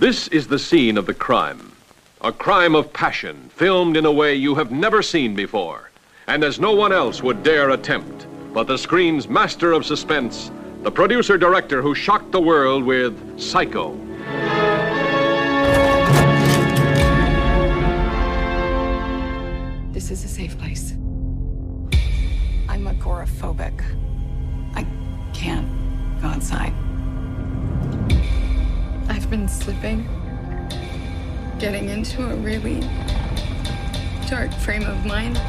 This is the scene of the crime. A crime of passion, filmed in a way you have never seen before, and as no one else would dare attempt. But the screen's master of suspense, the producer director who shocked the world with Psycho. This is a safe place. I'm agoraphobic. I can't go outside. I've been slipping, getting into a really dark frame of mind.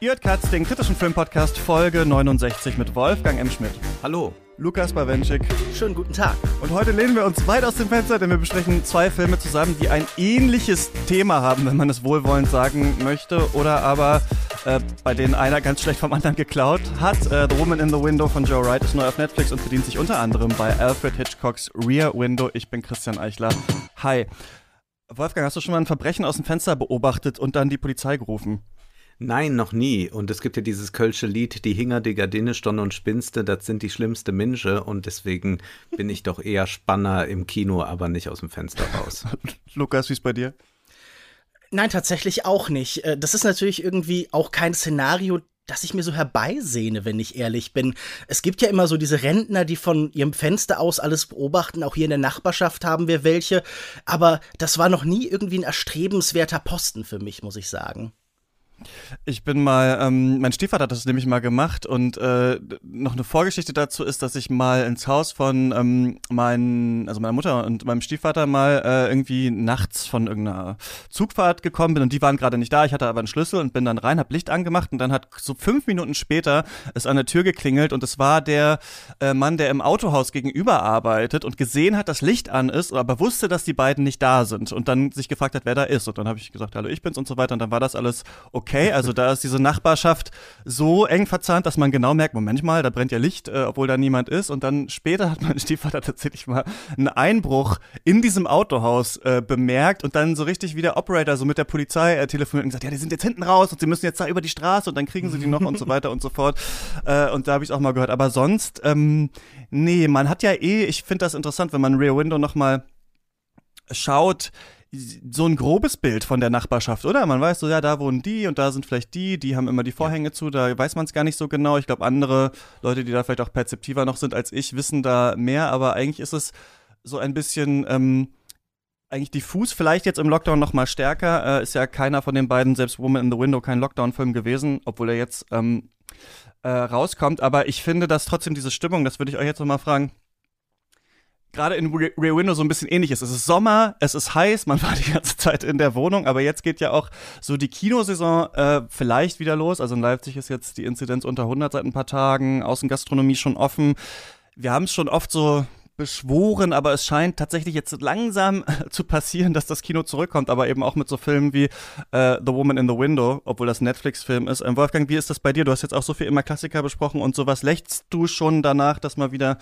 Ihr hört Katz, den kritischen Filmpodcast Folge 69 mit Wolfgang M. Schmidt. Hallo. Lukas Bawenschik. Schönen guten Tag. Und heute lehnen wir uns weit aus dem Fenster, denn wir besprechen zwei Filme zusammen, die ein ähnliches Thema haben, wenn man es wohlwollend sagen möchte, oder aber äh, bei denen einer ganz schlecht vom anderen geklaut hat. Äh, the Woman in the Window von Joe Wright ist neu auf Netflix und bedient sich unter anderem bei Alfred Hitchcocks Rear Window. Ich bin Christian Eichler. Hi. Wolfgang, hast du schon mal ein Verbrechen aus dem Fenster beobachtet und dann die Polizei gerufen? Nein, noch nie. Und es gibt ja dieses kölsche Lied, die Hinger, die Gardine, Stonne und Spinste, das sind die schlimmste Minsche. Und deswegen bin ich doch eher Spanner im Kino, aber nicht aus dem Fenster raus. Lukas, wie ist bei dir? Nein, tatsächlich auch nicht. Äh, das ist natürlich irgendwie auch kein Szenario, das ich mir so herbeisehne, wenn ich ehrlich bin. Es gibt ja immer so diese Rentner, die von ihrem Fenster aus alles beobachten. Auch hier in der Nachbarschaft haben wir welche. Aber das war noch nie irgendwie ein erstrebenswerter Posten für mich, muss ich sagen. Ich bin mal, ähm, mein Stiefvater hat das nämlich mal gemacht und äh, noch eine Vorgeschichte dazu ist, dass ich mal ins Haus von ähm, meinen, also meiner Mutter und meinem Stiefvater mal äh, irgendwie nachts von irgendeiner Zugfahrt gekommen bin und die waren gerade nicht da. Ich hatte aber einen Schlüssel und bin dann rein, hab Licht angemacht und dann hat so fünf Minuten später es an der Tür geklingelt und es war der äh, Mann, der im Autohaus gegenüber arbeitet und gesehen hat, dass Licht an ist, aber wusste, dass die beiden nicht da sind und dann sich gefragt hat, wer da ist. Und dann habe ich gesagt, hallo, ich bin's und so weiter. Und dann war das alles okay okay. Also da ist diese Nachbarschaft so eng verzahnt, dass man genau merkt, Moment mal, da brennt ja Licht, äh, obwohl da niemand ist. Und dann später hat mein Stiefvater tatsächlich mal einen Einbruch in diesem Autohaus äh, bemerkt und dann so richtig wie der Operator so mit der Polizei äh, telefoniert und gesagt, ja, die sind jetzt hinten raus und sie müssen jetzt da über die Straße und dann kriegen sie die noch und so weiter und so fort. Äh, und da habe ich auch mal gehört. Aber sonst, ähm, nee, man hat ja eh, ich finde das interessant, wenn man Rear Window noch mal schaut, so ein grobes Bild von der Nachbarschaft, oder? Man weiß so, ja, da wohnen die und da sind vielleicht die, die haben immer die Vorhänge ja. zu, da weiß man es gar nicht so genau. Ich glaube, andere Leute, die da vielleicht auch perzeptiver noch sind als ich, wissen da mehr, aber eigentlich ist es so ein bisschen ähm, eigentlich diffus, vielleicht jetzt im Lockdown noch mal stärker. Äh, ist ja keiner von den beiden, selbst Woman in the Window, kein Lockdown-Film gewesen, obwohl er jetzt ähm, äh, rauskommt. Aber ich finde, dass trotzdem diese Stimmung, das würde ich euch jetzt noch mal fragen, gerade in Rear Window so ein bisschen ähnlich ist. Es ist Sommer, es ist heiß, man war die ganze Zeit in der Wohnung, aber jetzt geht ja auch so die Kinosaison äh, vielleicht wieder los. Also in Leipzig ist jetzt die Inzidenz unter 100 seit ein paar Tagen, Außengastronomie schon offen. Wir haben es schon oft so beschworen, aber es scheint tatsächlich jetzt langsam zu passieren, dass das Kino zurückkommt, aber eben auch mit so Filmen wie äh, The Woman in the Window, obwohl das Netflix-Film ist. Ähm, Wolfgang, wie ist das bei dir? Du hast jetzt auch so viel immer Klassiker besprochen und sowas. Lächst du schon danach, dass mal wieder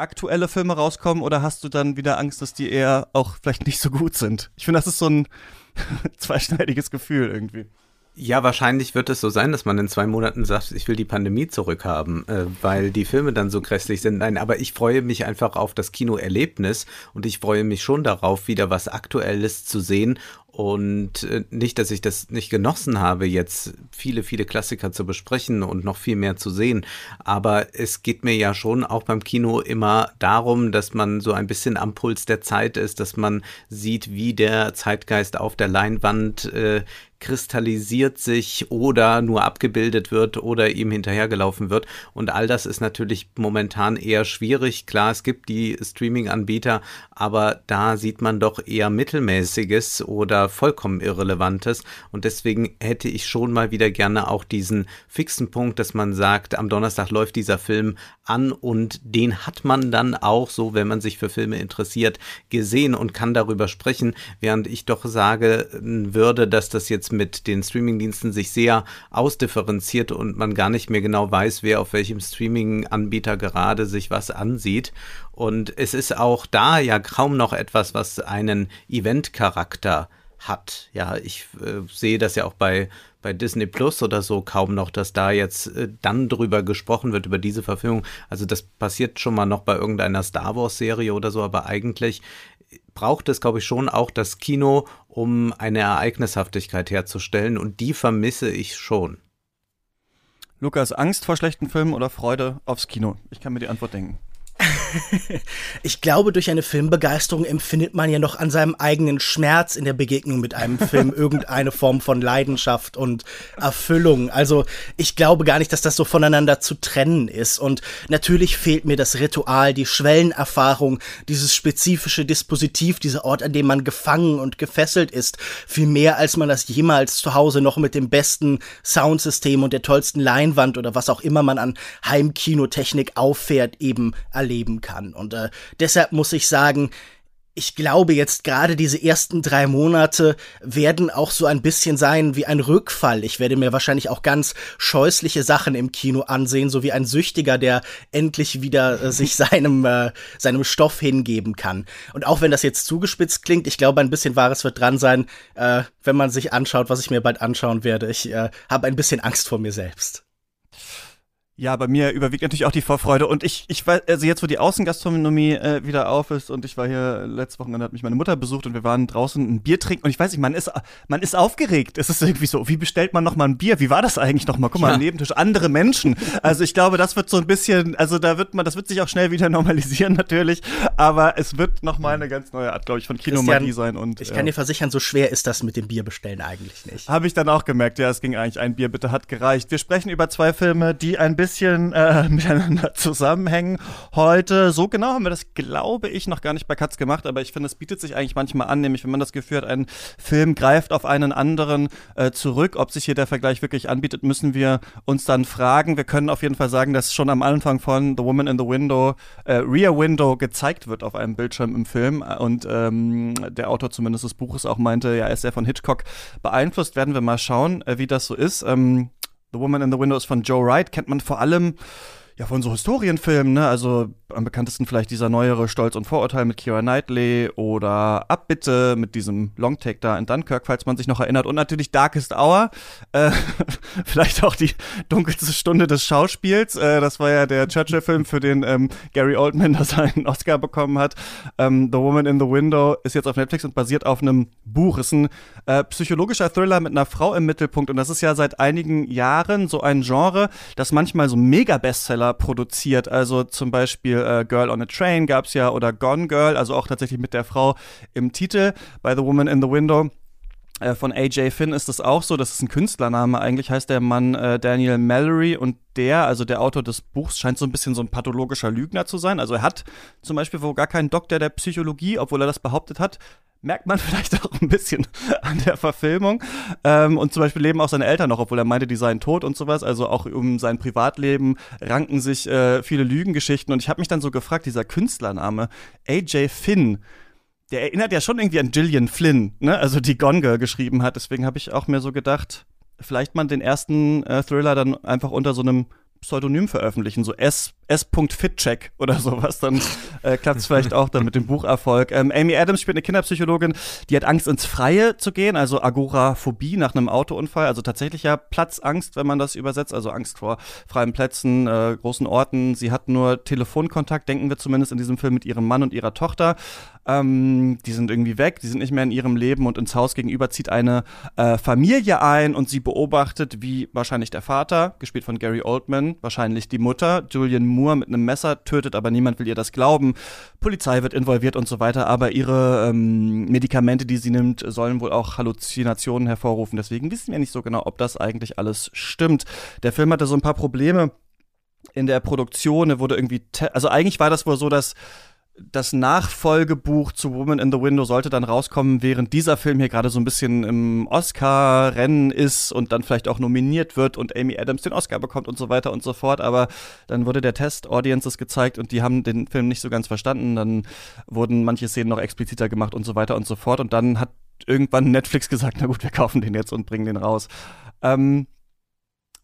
aktuelle Filme rauskommen oder hast du dann wieder Angst, dass die eher auch vielleicht nicht so gut sind? Ich finde, das ist so ein zweischneidiges Gefühl irgendwie. Ja, wahrscheinlich wird es so sein, dass man in zwei Monaten sagt, ich will die Pandemie zurückhaben, äh, weil die Filme dann so grässlich sind. Nein, aber ich freue mich einfach auf das Kinoerlebnis und ich freue mich schon darauf, wieder was Aktuelles zu sehen und äh, nicht, dass ich das nicht genossen habe, jetzt viele, viele Klassiker zu besprechen und noch viel mehr zu sehen. Aber es geht mir ja schon auch beim Kino immer darum, dass man so ein bisschen am Puls der Zeit ist, dass man sieht, wie der Zeitgeist auf der Leinwand äh, kristallisiert sich oder nur abgebildet wird oder ihm hinterhergelaufen wird. Und all das ist natürlich momentan eher schwierig. Klar, es gibt die Streaming-Anbieter, aber da sieht man doch eher mittelmäßiges oder vollkommen Irrelevantes. Und deswegen hätte ich schon mal wieder gerne auch diesen fixen Punkt, dass man sagt, am Donnerstag läuft dieser Film an und den hat man dann auch so, wenn man sich für Filme interessiert, gesehen und kann darüber sprechen, während ich doch sagen würde, dass das jetzt mit den Streamingdiensten sich sehr ausdifferenziert und man gar nicht mehr genau weiß, wer auf welchem Streaming-Anbieter gerade sich was ansieht. Und es ist auch da ja kaum noch etwas, was einen Event-Charakter hat. Ja, ich äh, sehe das ja auch bei bei Disney Plus oder so kaum noch, dass da jetzt äh, dann drüber gesprochen wird, über diese Verfilmung. Also das passiert schon mal noch bei irgendeiner Star Wars-Serie oder so, aber eigentlich braucht es, glaube ich, schon auch das Kino, um eine Ereignishaftigkeit herzustellen und die vermisse ich schon. Lukas, Angst vor schlechten Filmen oder Freude aufs Kino? Ich kann mir die Antwort denken. ich glaube, durch eine Filmbegeisterung empfindet man ja noch an seinem eigenen Schmerz in der Begegnung mit einem Film irgendeine Form von Leidenschaft und Erfüllung. Also ich glaube gar nicht, dass das so voneinander zu trennen ist. Und natürlich fehlt mir das Ritual, die Schwellenerfahrung, dieses spezifische Dispositiv, dieser Ort, an dem man gefangen und gefesselt ist, viel mehr, als man das jemals zu Hause noch mit dem besten Soundsystem und der tollsten Leinwand oder was auch immer man an Heimkinotechnik auffährt, eben erlebt kann. Und äh, deshalb muss ich sagen, ich glaube jetzt gerade diese ersten drei Monate werden auch so ein bisschen sein wie ein Rückfall. Ich werde mir wahrscheinlich auch ganz scheußliche Sachen im Kino ansehen, so wie ein Süchtiger, der endlich wieder äh, sich seinem, äh, seinem Stoff hingeben kann. Und auch wenn das jetzt zugespitzt klingt, ich glaube, ein bisschen Wahres wird dran sein, äh, wenn man sich anschaut, was ich mir bald anschauen werde. Ich äh, habe ein bisschen Angst vor mir selbst. Ja, bei mir überwiegt natürlich auch die Vorfreude. Und ich, ich weiß, also jetzt, wo die Außengastronomie äh, wieder auf ist und ich war hier letzte Woche, hat mich meine Mutter besucht und wir waren draußen ein Bier trinken und ich weiß nicht, man ist, man ist aufgeregt. Es ist irgendwie so, wie bestellt man nochmal ein Bier? Wie war das eigentlich nochmal? Guck mal, ja. am Nebentisch andere Menschen. Also ich glaube, das wird so ein bisschen, also da wird man, das wird sich auch schnell wieder normalisieren natürlich, aber es wird nochmal eine ganz neue Art, glaube ich, von Kinomagie sein. Und, ich kann dir versichern, so schwer ist das mit dem Bier bestellen eigentlich nicht. Habe ich dann auch gemerkt, ja, es ging eigentlich ein Bier bitte hat gereicht. Wir sprechen über zwei Filme, die ein bisschen bisschen äh, miteinander zusammenhängen heute. So genau haben wir das, glaube ich, noch gar nicht bei Katz gemacht, aber ich finde, es bietet sich eigentlich manchmal an, nämlich wenn man das Gefühl hat, ein Film greift auf einen anderen äh, zurück. Ob sich hier der Vergleich wirklich anbietet, müssen wir uns dann fragen. Wir können auf jeden Fall sagen, dass schon am Anfang von The Woman in the Window, äh, Rear Window gezeigt wird auf einem Bildschirm im Film und ähm, der Autor zumindest des Buches auch meinte, ja, er ist sehr von Hitchcock beeinflusst. Werden wir mal schauen, äh, wie das so ist. Ähm, The Woman in the Window ist von Joe Wright, kennt man vor allem ja von so Historienfilmen, ne? Also am bekanntesten vielleicht dieser neuere Stolz und Vorurteil mit Kira Knightley oder Abbitte mit diesem Longtake da in Dunkirk, falls man sich noch erinnert. Und natürlich Darkest Hour, äh, vielleicht auch die dunkelste Stunde des Schauspiels. Äh, das war ja der Churchill-Film, für den ähm, Gary Oldman da seinen Oscar bekommen hat. Ähm, the Woman in the Window ist jetzt auf Netflix und basiert auf einem Buch. Ist ein äh, psychologischer Thriller mit einer Frau im Mittelpunkt. Und das ist ja seit einigen Jahren so ein Genre, das manchmal so Mega-Bestseller produziert. Also zum Beispiel äh, Girl on a Train gab es ja oder Gone Girl, also auch tatsächlich mit der Frau im Titel bei The Woman in the Window von AJ Finn ist das auch so, das ist ein Künstlername eigentlich, heißt der Mann äh, Daniel Mallory und der, also der Autor des Buchs, scheint so ein bisschen so ein pathologischer Lügner zu sein. Also er hat zum Beispiel wohl gar keinen Doktor der Psychologie, obwohl er das behauptet hat. Merkt man vielleicht auch ein bisschen an der Verfilmung. Ähm, und zum Beispiel leben auch seine Eltern noch, obwohl er meinte, die seien tot und sowas. Also auch um sein Privatleben ranken sich äh, viele Lügengeschichten. Und ich habe mich dann so gefragt, dieser Künstlername AJ Finn, der erinnert ja schon irgendwie an Gillian Flynn, ne? Also die Gone Girl geschrieben hat. Deswegen habe ich auch mir so gedacht, vielleicht man den ersten äh, Thriller dann einfach unter so einem Pseudonym veröffentlichen, so S. S.Fitcheck oder sowas, dann äh, klappt es vielleicht auch dann mit dem Bucherfolg. Ähm, Amy Adams spielt eine Kinderpsychologin, die hat Angst ins Freie zu gehen, also Agoraphobie nach einem Autounfall, also tatsächlich ja Platzangst, wenn man das übersetzt, also Angst vor freien Plätzen, äh, großen Orten. Sie hat nur Telefonkontakt, denken wir zumindest in diesem Film mit ihrem Mann und ihrer Tochter. Ähm, die sind irgendwie weg, die sind nicht mehr in ihrem Leben und ins Haus gegenüber zieht eine äh, Familie ein und sie beobachtet, wie wahrscheinlich der Vater, gespielt von Gary Oldman, wahrscheinlich die Mutter, Julian Moore mit einem Messer tötet, aber niemand will ihr das glauben. Polizei wird involviert und so weiter, aber ihre ähm, Medikamente, die sie nimmt, sollen wohl auch Halluzinationen hervorrufen. Deswegen wissen wir nicht so genau, ob das eigentlich alles stimmt. Der Film hatte so ein paar Probleme in der Produktion. Wurde irgendwie, also eigentlich war das wohl so, dass das Nachfolgebuch zu Woman in the Window sollte dann rauskommen, während dieser Film hier gerade so ein bisschen im Oscar-Rennen ist und dann vielleicht auch nominiert wird und Amy Adams den Oscar bekommt und so weiter und so fort. Aber dann wurde der Test Audiences gezeigt und die haben den Film nicht so ganz verstanden. Dann wurden manche Szenen noch expliziter gemacht und so weiter und so fort. Und dann hat irgendwann Netflix gesagt, na gut, wir kaufen den jetzt und bringen den raus. Ähm,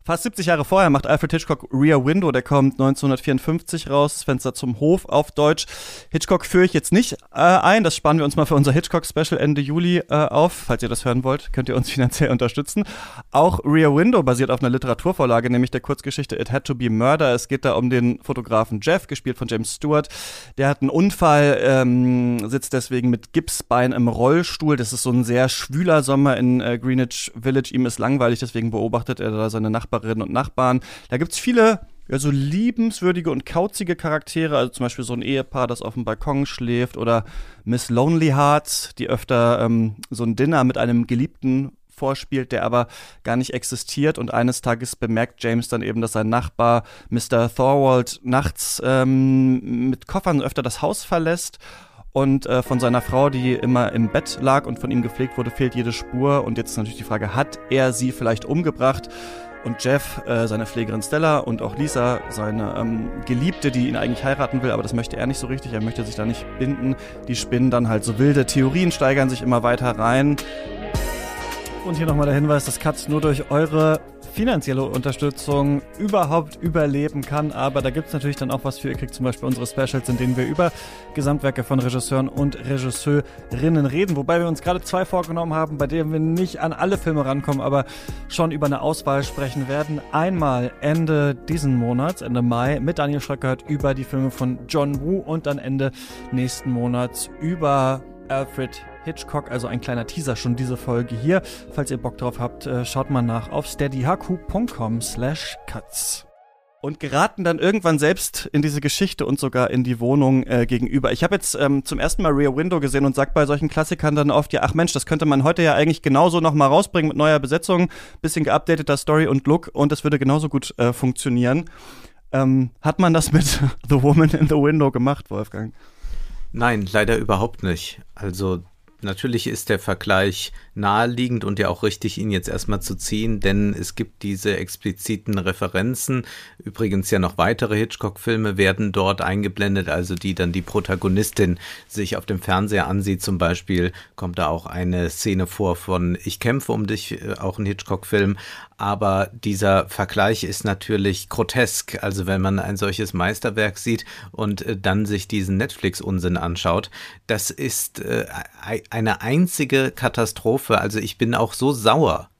Fast 70 Jahre vorher macht Alfred Hitchcock Rear Window, der kommt 1954 raus, das Fenster zum Hof auf Deutsch. Hitchcock führe ich jetzt nicht äh, ein, das sparen wir uns mal für unser Hitchcock-Special Ende Juli äh, auf. Falls ihr das hören wollt, könnt ihr uns finanziell unterstützen. Auch Rear Window basiert auf einer Literaturvorlage, nämlich der Kurzgeschichte It Had to Be Murder. Es geht da um den Fotografen Jeff, gespielt von James Stewart. Der hat einen Unfall, ähm, sitzt deswegen mit Gipsbein im Rollstuhl. Das ist so ein sehr schwüler Sommer in äh, Greenwich Village. Ihm ist langweilig, deswegen beobachtet er da seine Nachbarn Nachbarinnen und Nachbarn. Da gibt es viele ja, so liebenswürdige und kauzige Charaktere, also zum Beispiel so ein Ehepaar, das auf dem Balkon schläft, oder Miss Lonely Hearts, die öfter ähm, so ein Dinner mit einem Geliebten vorspielt, der aber gar nicht existiert. Und eines Tages bemerkt James dann eben, dass sein Nachbar Mr. Thorwald nachts ähm, mit Koffern öfter das Haus verlässt. Und äh, von seiner Frau, die immer im Bett lag und von ihm gepflegt wurde, fehlt jede Spur. Und jetzt ist natürlich die Frage, hat er sie vielleicht umgebracht? Und Jeff, äh, seine Pflegerin Stella und auch Lisa, seine ähm, Geliebte, die ihn eigentlich heiraten will, aber das möchte er nicht so richtig, er möchte sich da nicht binden. Die spinnen dann halt so wilde Theorien, steigern sich immer weiter rein. Und hier nochmal der Hinweis, dass Katz nur durch eure finanzielle Unterstützung überhaupt überleben kann. Aber da gibt es natürlich dann auch was für. Ihr kriegt zum Beispiel unsere Specials, in denen wir über Gesamtwerke von Regisseuren und Regisseurinnen reden. Wobei wir uns gerade zwei vorgenommen haben, bei denen wir nicht an alle Filme rankommen, aber schon über eine Auswahl sprechen werden. Einmal Ende diesen Monats, Ende Mai, mit Daniel Schröckert über die Filme von John Woo und dann Ende nächsten Monats über Alfred Hitchcock, also ein kleiner Teaser schon diese Folge hier. Falls ihr Bock drauf habt, äh, schaut mal nach auf steadyhq.com slash cuts und geraten dann irgendwann selbst in diese Geschichte und sogar in die Wohnung äh, gegenüber. Ich habe jetzt ähm, zum ersten Mal Rear Window gesehen und sag bei solchen Klassikern dann oft, ja, ach Mensch, das könnte man heute ja eigentlich genauso nochmal rausbringen mit neuer Besetzung, bisschen geupdateter Story und Look und das würde genauso gut äh, funktionieren. Ähm, hat man das mit The Woman in the Window gemacht, Wolfgang? Nein, leider überhaupt nicht. Also natürlich ist der Vergleich naheliegend und ja auch richtig, ihn jetzt erstmal zu ziehen, denn es gibt diese expliziten Referenzen. Übrigens ja noch weitere Hitchcock-Filme werden dort eingeblendet, also die dann die Protagonistin sich auf dem Fernseher ansieht. Zum Beispiel kommt da auch eine Szene vor von Ich kämpfe um dich, äh, auch ein Hitchcock-Film. Aber dieser Vergleich ist natürlich grotesk. Also wenn man ein solches Meisterwerk sieht und äh, dann sich diesen Netflix-Unsinn anschaut, das ist äh, eine einzige Katastrophe. Also ich bin auch so sauer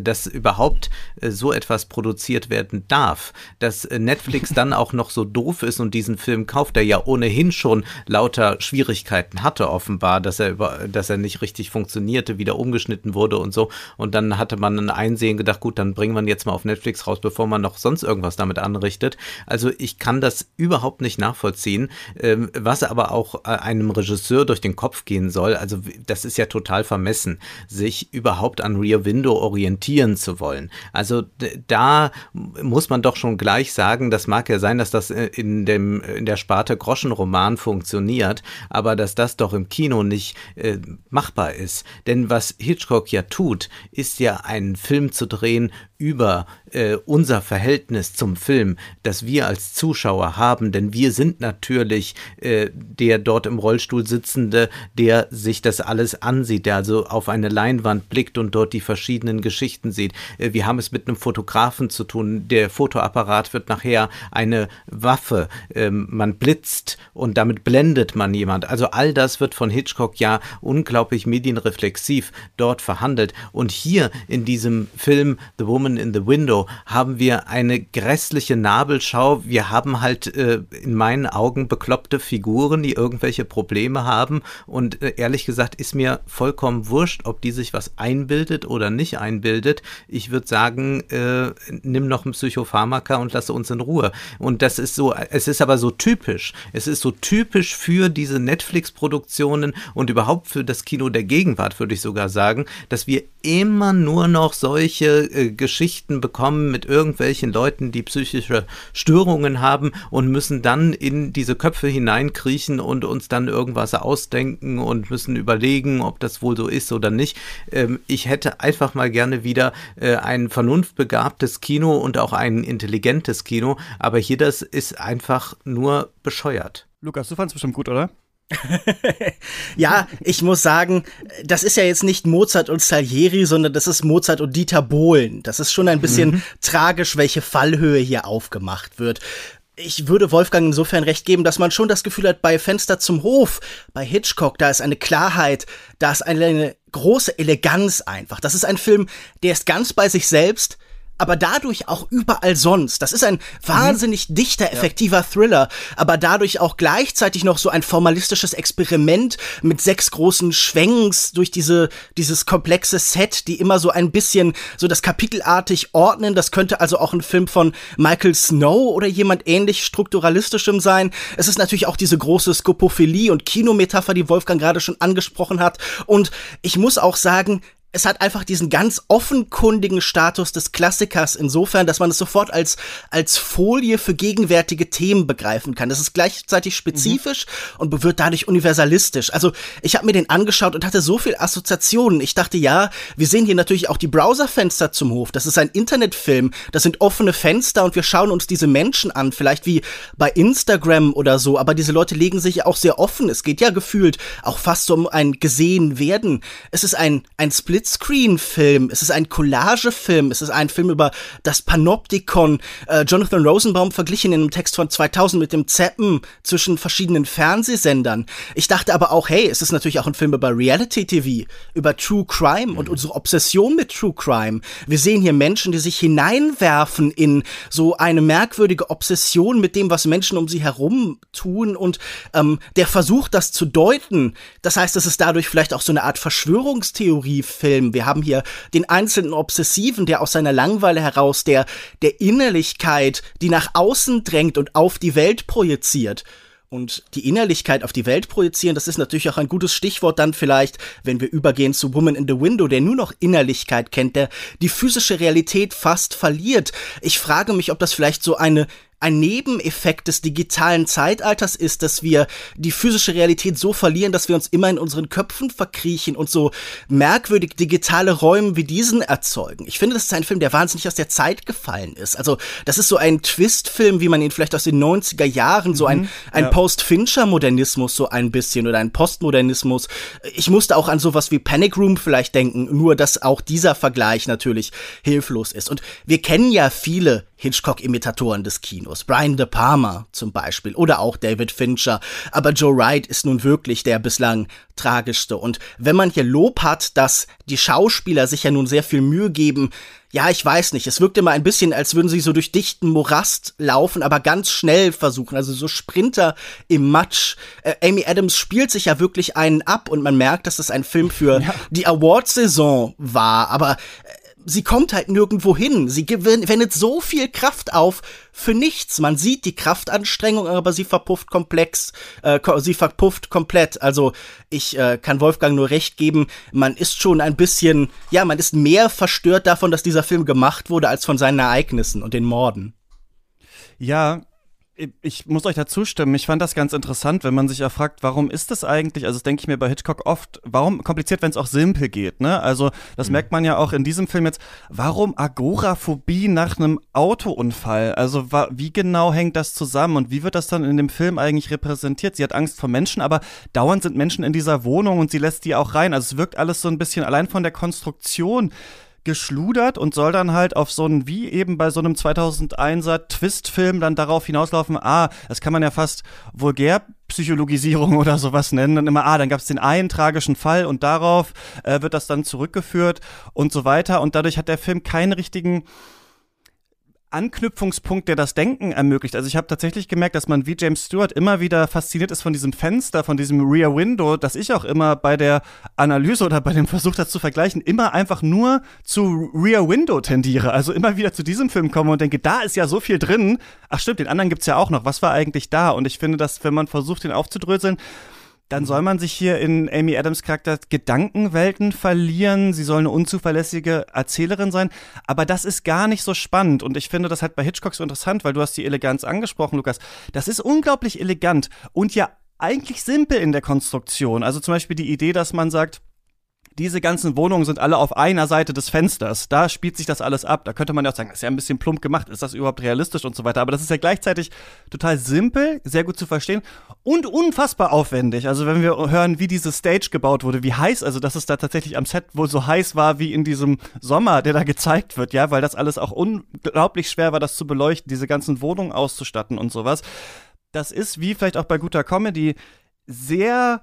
dass überhaupt äh, so etwas produziert werden darf. Dass äh, Netflix dann auch noch so doof ist und diesen Film kauft, der ja ohnehin schon lauter Schwierigkeiten hatte, offenbar, dass er über, dass er nicht richtig funktionierte, wieder umgeschnitten wurde und so. Und dann hatte man ein Einsehen gedacht, gut, dann bringen wir ihn jetzt mal auf Netflix raus, bevor man noch sonst irgendwas damit anrichtet. Also ich kann das überhaupt nicht nachvollziehen, ähm, was aber auch einem Regisseur durch den Kopf gehen soll. Also das ist ja total vermessen, sich überhaupt an Rear Window orientieren zu wollen. Also da muss man doch schon gleich sagen, das mag ja sein, dass das äh, in, dem, in der Sparte Groschenroman funktioniert, aber dass das doch im Kino nicht äh, machbar ist. Denn was Hitchcock ja tut, ist ja einen Film zu drehen über äh, unser Verhältnis zum Film, das wir als Zuschauer haben, denn wir sind natürlich äh, der dort im Rollstuhl sitzende, der sich das alles ansieht, der also auf eine Leinwand blickt und dort die verschiedenen Geschichten sieht. Äh, wir haben es mit einem Fotografen zu tun. Der Fotoapparat wird nachher eine Waffe. Ähm, man blitzt und damit blendet man jemand. Also all das wird von Hitchcock ja unglaublich medienreflexiv dort verhandelt. Und hier in diesem Film The Woman Woman in the Window haben wir eine grässliche Nabelschau. Wir haben halt äh, in meinen Augen bekloppte Figuren, die irgendwelche Probleme haben. Und äh, ehrlich gesagt ist mir vollkommen wurscht, ob die sich was einbildet oder nicht einbildet. Ich würde sagen, äh, nimm noch ein Psychopharmaka und lasse uns in Ruhe. Und das ist so, es ist aber so typisch. Es ist so typisch für diese Netflix-Produktionen und überhaupt für das Kino der Gegenwart, würde ich sogar sagen, dass wir immer nur noch solche äh, Geschichten bekommen mit irgendwelchen Leuten, die psychische Störungen haben und müssen dann in diese Köpfe hineinkriechen und uns dann irgendwas ausdenken und müssen überlegen, ob das wohl so ist oder nicht. Ähm, ich hätte einfach mal gerne wieder äh, ein vernunftbegabtes Kino und auch ein intelligentes Kino, aber hier das ist einfach nur bescheuert. Lukas, du fandest bestimmt gut, oder? ja, ich muss sagen, das ist ja jetzt nicht Mozart und Salieri, sondern das ist Mozart und Dieter Bohlen. Das ist schon ein bisschen mhm. tragisch, welche Fallhöhe hier aufgemacht wird. Ich würde Wolfgang insofern recht geben, dass man schon das Gefühl hat, bei Fenster zum Hof, bei Hitchcock, da ist eine Klarheit, da ist eine große Eleganz einfach. Das ist ein Film, der ist ganz bei sich selbst, aber dadurch auch überall sonst. Das ist ein wahnsinnig mhm. dichter, effektiver ja. Thriller, aber dadurch auch gleichzeitig noch so ein formalistisches Experiment mit sechs großen Schwenks durch diese, dieses komplexe Set, die immer so ein bisschen so das kapitelartig ordnen. Das könnte also auch ein Film von Michael Snow oder jemand ähnlich strukturalistischem sein. Es ist natürlich auch diese große Skopophilie und Kinometapher, die Wolfgang gerade schon angesprochen hat. Und ich muss auch sagen, es hat einfach diesen ganz offenkundigen Status des Klassikers insofern, dass man es sofort als, als Folie für gegenwärtige Themen begreifen kann. Das ist gleichzeitig spezifisch mhm. und wird dadurch universalistisch. Also ich habe mir den angeschaut und hatte so viel Assoziationen. Ich dachte, ja, wir sehen hier natürlich auch die Browserfenster zum Hof. Das ist ein Internetfilm. Das sind offene Fenster und wir schauen uns diese Menschen an. Vielleicht wie bei Instagram oder so. Aber diese Leute legen sich ja auch sehr offen. Es geht ja gefühlt auch fast so um ein gesehen werden. Es ist ein, ein Split Splitscreen-Film, es ist ein Collage-Film, es ist ein Film über das Panoptikon. Äh, Jonathan Rosenbaum verglichen in einem Text von 2000 mit dem Zappen zwischen verschiedenen Fernsehsendern. Ich dachte aber auch, hey, es ist natürlich auch ein Film über Reality-TV, über True Crime und unsere Obsession mit True Crime. Wir sehen hier Menschen, die sich hineinwerfen in so eine merkwürdige Obsession mit dem, was Menschen um sie herum tun und ähm, der Versuch, das zu deuten. Das heißt, es ist dadurch vielleicht auch so eine Art Verschwörungstheorie-Film Film. Wir haben hier den einzelnen Obsessiven, der aus seiner Langweile heraus der, der Innerlichkeit, die nach außen drängt und auf die Welt projiziert. Und die Innerlichkeit auf die Welt projizieren, das ist natürlich auch ein gutes Stichwort dann vielleicht, wenn wir übergehen zu Woman in the Window, der nur noch Innerlichkeit kennt, der die physische Realität fast verliert. Ich frage mich, ob das vielleicht so eine ein Nebeneffekt des digitalen Zeitalters ist, dass wir die physische Realität so verlieren, dass wir uns immer in unseren Köpfen verkriechen und so merkwürdig digitale Räume wie diesen erzeugen. Ich finde, das ist ein Film, der wahnsinnig aus der Zeit gefallen ist. Also, das ist so ein Twist-Film, wie man ihn vielleicht aus den 90er Jahren, so ein, mhm, ein ja. Post-Fincher-Modernismus so ein bisschen oder ein Postmodernismus. Ich musste auch an sowas wie Panic Room vielleicht denken, nur dass auch dieser Vergleich natürlich hilflos ist. Und wir kennen ja viele Hitchcock-Imitatoren des Kinos. Brian De Palma zum Beispiel oder auch David Fincher. Aber Joe Wright ist nun wirklich der bislang tragischste. Und wenn man hier Lob hat, dass die Schauspieler sich ja nun sehr viel Mühe geben, ja, ich weiß nicht. Es wirkt immer ein bisschen, als würden sie so durch dichten Morast laufen, aber ganz schnell versuchen. Also so Sprinter im Matsch. Äh, Amy Adams spielt sich ja wirklich einen ab und man merkt, dass das ein Film für ja. die Award-Saison war. Aber äh, sie kommt halt nirgendwo hin. Sie wendet so viel Kraft auf für nichts. Man sieht die Kraftanstrengung, aber sie verpufft komplex, äh, sie verpufft komplett. Also ich äh, kann Wolfgang nur recht geben, man ist schon ein bisschen, ja, man ist mehr verstört davon, dass dieser Film gemacht wurde, als von seinen Ereignissen und den Morden. Ja, ich muss euch da zustimmen. Ich fand das ganz interessant, wenn man sich ja fragt, warum ist das eigentlich, also das denke ich mir bei Hitchcock oft, warum kompliziert, wenn es auch simpel geht, ne? Also, das mhm. merkt man ja auch in diesem Film jetzt. Warum Agoraphobie nach einem Autounfall? Also, wie genau hängt das zusammen und wie wird das dann in dem Film eigentlich repräsentiert? Sie hat Angst vor Menschen, aber dauernd sind Menschen in dieser Wohnung und sie lässt die auch rein. Also, es wirkt alles so ein bisschen allein von der Konstruktion geschludert und soll dann halt auf so einen, wie eben bei so einem 2001er Twist-Film dann darauf hinauslaufen, ah, das kann man ja fast Vulgärpsychologisierung oder sowas nennen. Dann immer, ah, dann gab es den einen tragischen Fall und darauf äh, wird das dann zurückgeführt und so weiter. Und dadurch hat der Film keinen richtigen Anknüpfungspunkt, der das Denken ermöglicht. Also ich habe tatsächlich gemerkt, dass man wie James Stewart immer wieder fasziniert ist von diesem Fenster, von diesem Rear Window, dass ich auch immer bei der Analyse oder bei dem Versuch, das zu vergleichen, immer einfach nur zu Rear Window tendiere. Also immer wieder zu diesem Film komme und denke, da ist ja so viel drin. Ach stimmt, den anderen gibt's ja auch noch. Was war eigentlich da? Und ich finde, dass wenn man versucht, den aufzudröseln, dann soll man sich hier in Amy Adams Charakter Gedankenwelten verlieren. Sie soll eine unzuverlässige Erzählerin sein. Aber das ist gar nicht so spannend. Und ich finde das halt bei Hitchcock so interessant, weil du hast die Eleganz angesprochen, Lukas. Das ist unglaublich elegant und ja eigentlich simpel in der Konstruktion. Also zum Beispiel die Idee, dass man sagt, diese ganzen Wohnungen sind alle auf einer Seite des Fensters. Da spielt sich das alles ab. Da könnte man ja auch sagen, das ist ja ein bisschen plump gemacht. Ist das überhaupt realistisch und so weiter? Aber das ist ja gleichzeitig total simpel, sehr gut zu verstehen und unfassbar aufwendig. Also wenn wir hören, wie diese Stage gebaut wurde, wie heiß, also dass es da tatsächlich am Set wohl so heiß war wie in diesem Sommer, der da gezeigt wird, ja, weil das alles auch unglaublich schwer war, das zu beleuchten, diese ganzen Wohnungen auszustatten und sowas. Das ist wie vielleicht auch bei guter Comedy sehr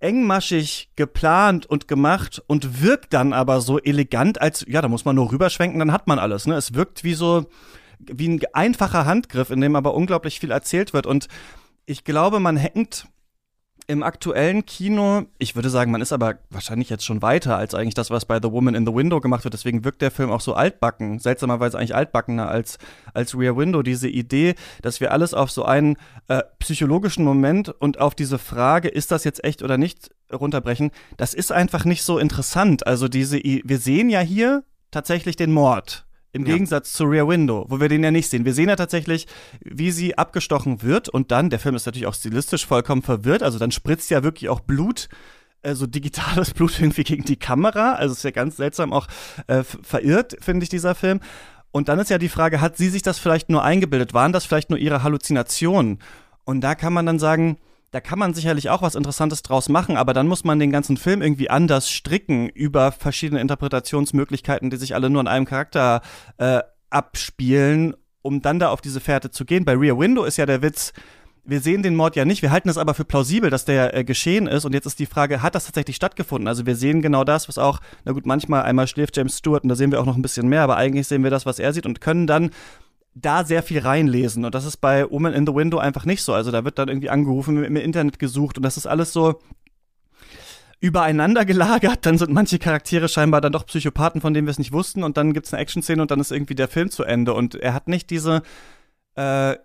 engmaschig geplant und gemacht und wirkt dann aber so elegant, als, ja, da muss man nur rüberschwenken, dann hat man alles. Ne? Es wirkt wie so, wie ein einfacher Handgriff, in dem aber unglaublich viel erzählt wird. Und ich glaube, man hängt im aktuellen Kino, ich würde sagen, man ist aber wahrscheinlich jetzt schon weiter als eigentlich das, was bei The Woman in the Window gemacht wird. Deswegen wirkt der Film auch so altbacken, seltsamerweise eigentlich altbackener als, als Rear Window. Diese Idee, dass wir alles auf so einen äh, psychologischen Moment und auf diese Frage, ist das jetzt echt oder nicht, runterbrechen, das ist einfach nicht so interessant. Also diese, wir sehen ja hier tatsächlich den Mord. Im ja. Gegensatz zu Rear Window, wo wir den ja nicht sehen. Wir sehen ja tatsächlich, wie sie abgestochen wird und dann, der Film ist natürlich auch stilistisch vollkommen verwirrt, also dann spritzt ja wirklich auch Blut, äh, so digitales Blut irgendwie gegen die Kamera. Also ist ja ganz seltsam auch äh, verirrt, finde ich, dieser Film. Und dann ist ja die Frage, hat sie sich das vielleicht nur eingebildet? Waren das vielleicht nur ihre Halluzinationen? Und da kann man dann sagen, da kann man sicherlich auch was Interessantes draus machen, aber dann muss man den ganzen Film irgendwie anders stricken über verschiedene Interpretationsmöglichkeiten, die sich alle nur an einem Charakter äh, abspielen, um dann da auf diese Fährte zu gehen. Bei Rear Window ist ja der Witz, wir sehen den Mord ja nicht, wir halten es aber für plausibel, dass der äh, geschehen ist. Und jetzt ist die Frage, hat das tatsächlich stattgefunden? Also wir sehen genau das, was auch, na gut, manchmal einmal schläft James Stewart und da sehen wir auch noch ein bisschen mehr, aber eigentlich sehen wir das, was er sieht und können dann da sehr viel reinlesen. Und das ist bei Woman in the Window einfach nicht so. Also da wird dann irgendwie angerufen, im Internet gesucht und das ist alles so übereinander gelagert. Dann sind manche Charaktere scheinbar dann doch Psychopathen, von denen wir es nicht wussten. Und dann gibt es eine Action-Szene und dann ist irgendwie der Film zu Ende. Und er hat nicht diese äh,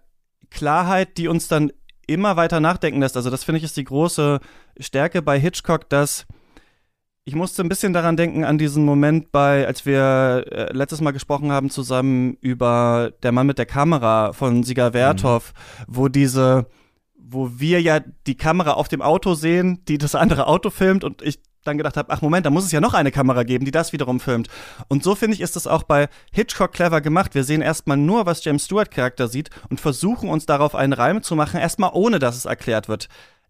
Klarheit, die uns dann immer weiter nachdenken lässt. Also das finde ich ist die große Stärke bei Hitchcock, dass ich musste ein bisschen daran denken, an diesen Moment bei, als wir äh, letztes Mal gesprochen haben zusammen über Der Mann mit der Kamera von Siga Werthoff, mhm. wo diese, wo wir ja die Kamera auf dem Auto sehen, die das andere Auto filmt und ich dann gedacht habe, ach Moment, da muss es ja noch eine Kamera geben, die das wiederum filmt. Und so finde ich, ist es auch bei Hitchcock clever gemacht. Wir sehen erstmal nur, was James Stewart Charakter sieht und versuchen uns darauf einen Reim zu machen, erstmal ohne dass es erklärt wird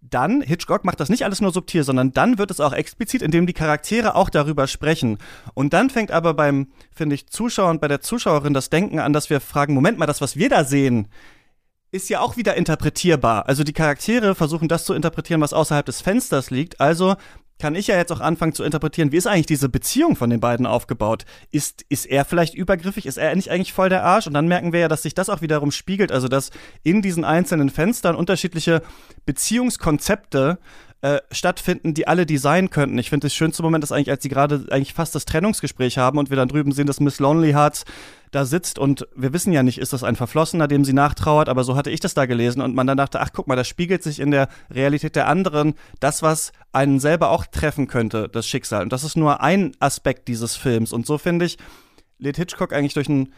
dann, Hitchcock macht das nicht alles nur subtil, sondern dann wird es auch explizit, indem die Charaktere auch darüber sprechen. Und dann fängt aber beim, finde ich, Zuschauer und bei der Zuschauerin das Denken an, dass wir fragen, Moment mal, das, was wir da sehen, ist ja auch wieder interpretierbar. Also die Charaktere versuchen das zu interpretieren, was außerhalb des Fensters liegt. Also kann ich ja jetzt auch anfangen zu interpretieren, wie ist eigentlich diese Beziehung von den beiden aufgebaut? Ist, ist er vielleicht übergriffig? Ist er nicht eigentlich voll der Arsch? Und dann merken wir ja, dass sich das auch wiederum spiegelt, also dass in diesen einzelnen Fenstern unterschiedliche Beziehungskonzepte äh, stattfinden, die alle designen könnten. Ich finde das schönste Moment ist eigentlich, als sie gerade eigentlich fast das Trennungsgespräch haben und wir dann drüben sehen, dass Miss Lonely Hearts da sitzt und wir wissen ja nicht, ist das ein Verflossener, dem sie nachtrauert, aber so hatte ich das da gelesen und man dann dachte, ach guck mal, das spiegelt sich in der Realität der anderen, das, was einen selber auch treffen könnte, das Schicksal. Und das ist nur ein Aspekt dieses Films. Und so finde ich, lädt Hitchcock eigentlich durch einen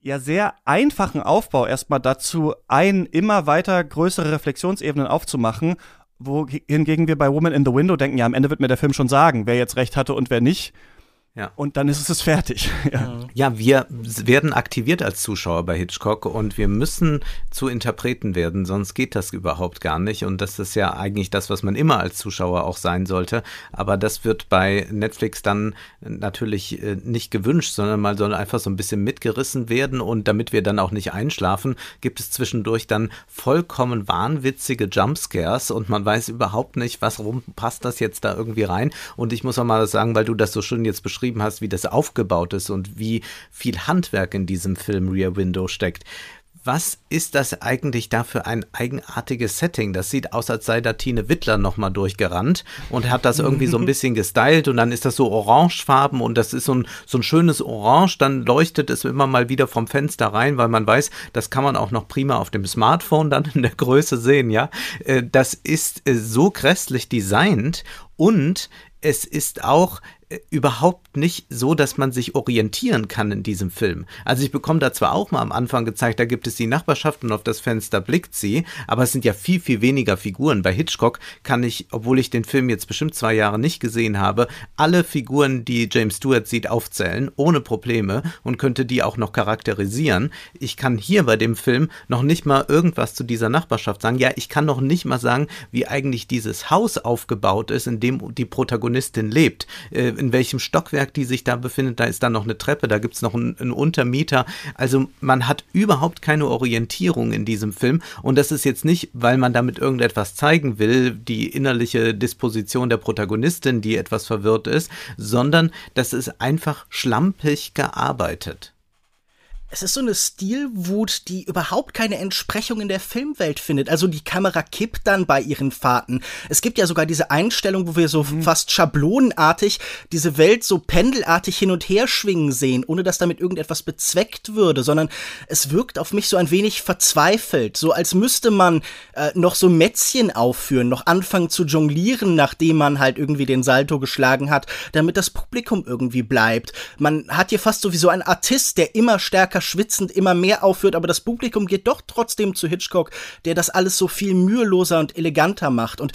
ja sehr einfachen Aufbau erstmal dazu ein, immer weiter größere Reflexionsebenen aufzumachen wohingegen wir bei Woman in the Window denken, ja, am Ende wird mir der Film schon sagen, wer jetzt recht hatte und wer nicht. Ja. Und dann ist es fertig. ja. ja, wir werden aktiviert als Zuschauer bei Hitchcock und wir müssen zu Interpreten werden, sonst geht das überhaupt gar nicht. Und das ist ja eigentlich das, was man immer als Zuschauer auch sein sollte. Aber das wird bei Netflix dann natürlich äh, nicht gewünscht, sondern man soll einfach so ein bisschen mitgerissen werden. Und damit wir dann auch nicht einschlafen, gibt es zwischendurch dann vollkommen wahnwitzige Jumpscares und man weiß überhaupt nicht, was rum passt das jetzt da irgendwie rein. Und ich muss auch mal sagen, weil du das so schön jetzt beschrieben beschrieben hast, wie das aufgebaut ist und wie viel Handwerk in diesem Film Rear Window steckt. Was ist das eigentlich da für ein eigenartiges Setting? Das sieht aus, als sei da Tine Wittler nochmal durchgerannt und hat das irgendwie so ein bisschen gestylt und dann ist das so orangefarben und das ist so ein, so ein schönes Orange, dann leuchtet es immer mal wieder vom Fenster rein, weil man weiß, das kann man auch noch prima auf dem Smartphone dann in der Größe sehen, ja. Äh, das ist äh, so grässlich designt und es ist auch überhaupt nicht so, dass man sich orientieren kann in diesem Film. Also ich bekomme da zwar auch mal am Anfang gezeigt, da gibt es die Nachbarschaft und auf das Fenster blickt sie, aber es sind ja viel, viel weniger Figuren. Bei Hitchcock kann ich, obwohl ich den Film jetzt bestimmt zwei Jahre nicht gesehen habe, alle Figuren, die James Stewart sieht, aufzählen, ohne Probleme und könnte die auch noch charakterisieren. Ich kann hier bei dem Film noch nicht mal irgendwas zu dieser Nachbarschaft sagen. Ja, ich kann noch nicht mal sagen, wie eigentlich dieses Haus aufgebaut ist, in dem die Protagonistin lebt. Äh, in welchem Stockwerk die sich da befindet. Da ist dann noch eine Treppe, da gibt es noch einen, einen Untermieter. Also man hat überhaupt keine Orientierung in diesem Film. Und das ist jetzt nicht, weil man damit irgendetwas zeigen will, die innerliche Disposition der Protagonistin, die etwas verwirrt ist, sondern das ist einfach schlampig gearbeitet es ist so eine Stilwut, die überhaupt keine Entsprechung in der Filmwelt findet. Also die Kamera kippt dann bei ihren Fahrten. Es gibt ja sogar diese Einstellung, wo wir so mhm. fast schablonenartig diese Welt so pendelartig hin und her schwingen sehen, ohne dass damit irgendetwas bezweckt würde, sondern es wirkt auf mich so ein wenig verzweifelt, so als müsste man äh, noch so Mätzchen aufführen, noch anfangen zu jonglieren, nachdem man halt irgendwie den Salto geschlagen hat, damit das Publikum irgendwie bleibt. Man hat hier fast sowieso einen Artist, der immer stärker stärker schwitzend immer mehr aufführt, aber das Publikum geht doch trotzdem zu Hitchcock, der das alles so viel müheloser und eleganter macht. Und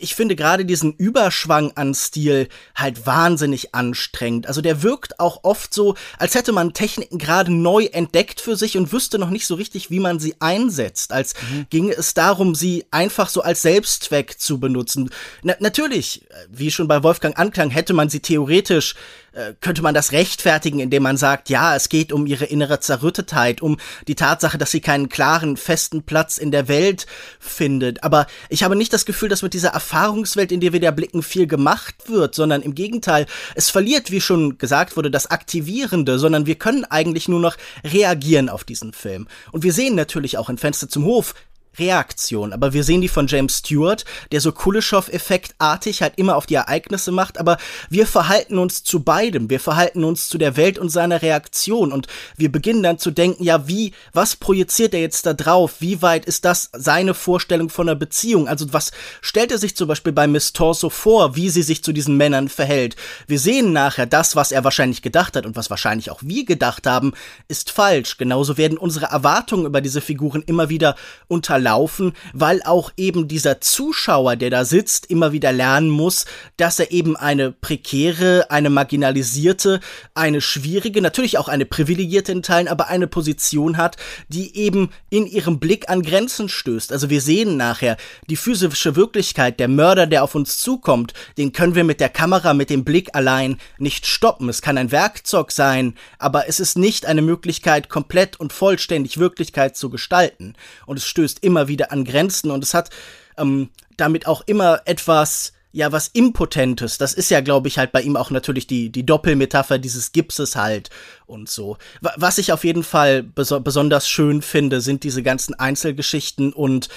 ich finde gerade diesen Überschwang an Stil halt wahnsinnig anstrengend. Also der wirkt auch oft so, als hätte man Techniken gerade neu entdeckt für sich und wüsste noch nicht so richtig, wie man sie einsetzt. Als mhm. ginge es darum, sie einfach so als Selbstzweck zu benutzen. Na, natürlich, wie schon bei Wolfgang Anklang, hätte man sie theoretisch äh, könnte man das rechtfertigen, indem man sagt, ja, es geht um ihre innere Zerrüttetheit, um die Tatsache, dass sie keinen klaren, festen Platz in der Welt findet. Aber ich habe nicht das Gefühl, dass mit dieser Erfahrungswelt, in die wir da blicken, viel gemacht wird, sondern im Gegenteil, es verliert, wie schon gesagt wurde, das Aktivierende, sondern wir können eigentlich nur noch reagieren auf diesen Film. Und wir sehen natürlich auch in Fenster zum Hof, Reaktion. Aber wir sehen die von James Stewart, der so Kuleshov-effektartig halt immer auf die Ereignisse macht, aber wir verhalten uns zu beidem. Wir verhalten uns zu der Welt und seiner Reaktion und wir beginnen dann zu denken, ja, wie, was projiziert er jetzt da drauf? Wie weit ist das seine Vorstellung von einer Beziehung? Also was stellt er sich zum Beispiel bei Miss Torso vor, wie sie sich zu diesen Männern verhält? Wir sehen nachher, das, was er wahrscheinlich gedacht hat und was wahrscheinlich auch wir gedacht haben, ist falsch. Genauso werden unsere Erwartungen über diese Figuren immer wieder unterlaufen laufen, weil auch eben dieser Zuschauer, der da sitzt, immer wieder lernen muss, dass er eben eine prekäre, eine marginalisierte, eine schwierige, natürlich auch eine privilegierte in Teilen, aber eine Position hat, die eben in ihrem Blick an Grenzen stößt. Also wir sehen nachher die physische Wirklichkeit, der Mörder, der auf uns zukommt, den können wir mit der Kamera, mit dem Blick allein nicht stoppen. Es kann ein Werkzeug sein, aber es ist nicht eine Möglichkeit, komplett und vollständig Wirklichkeit zu gestalten. Und es stößt immer immer wieder an Grenzen und es hat ähm, damit auch immer etwas ja, was Impotentes. Das ist ja, glaube ich, halt bei ihm auch natürlich die, die Doppelmetapher dieses Gipses halt und so. Was ich auf jeden Fall beso besonders schön finde, sind diese ganzen Einzelgeschichten und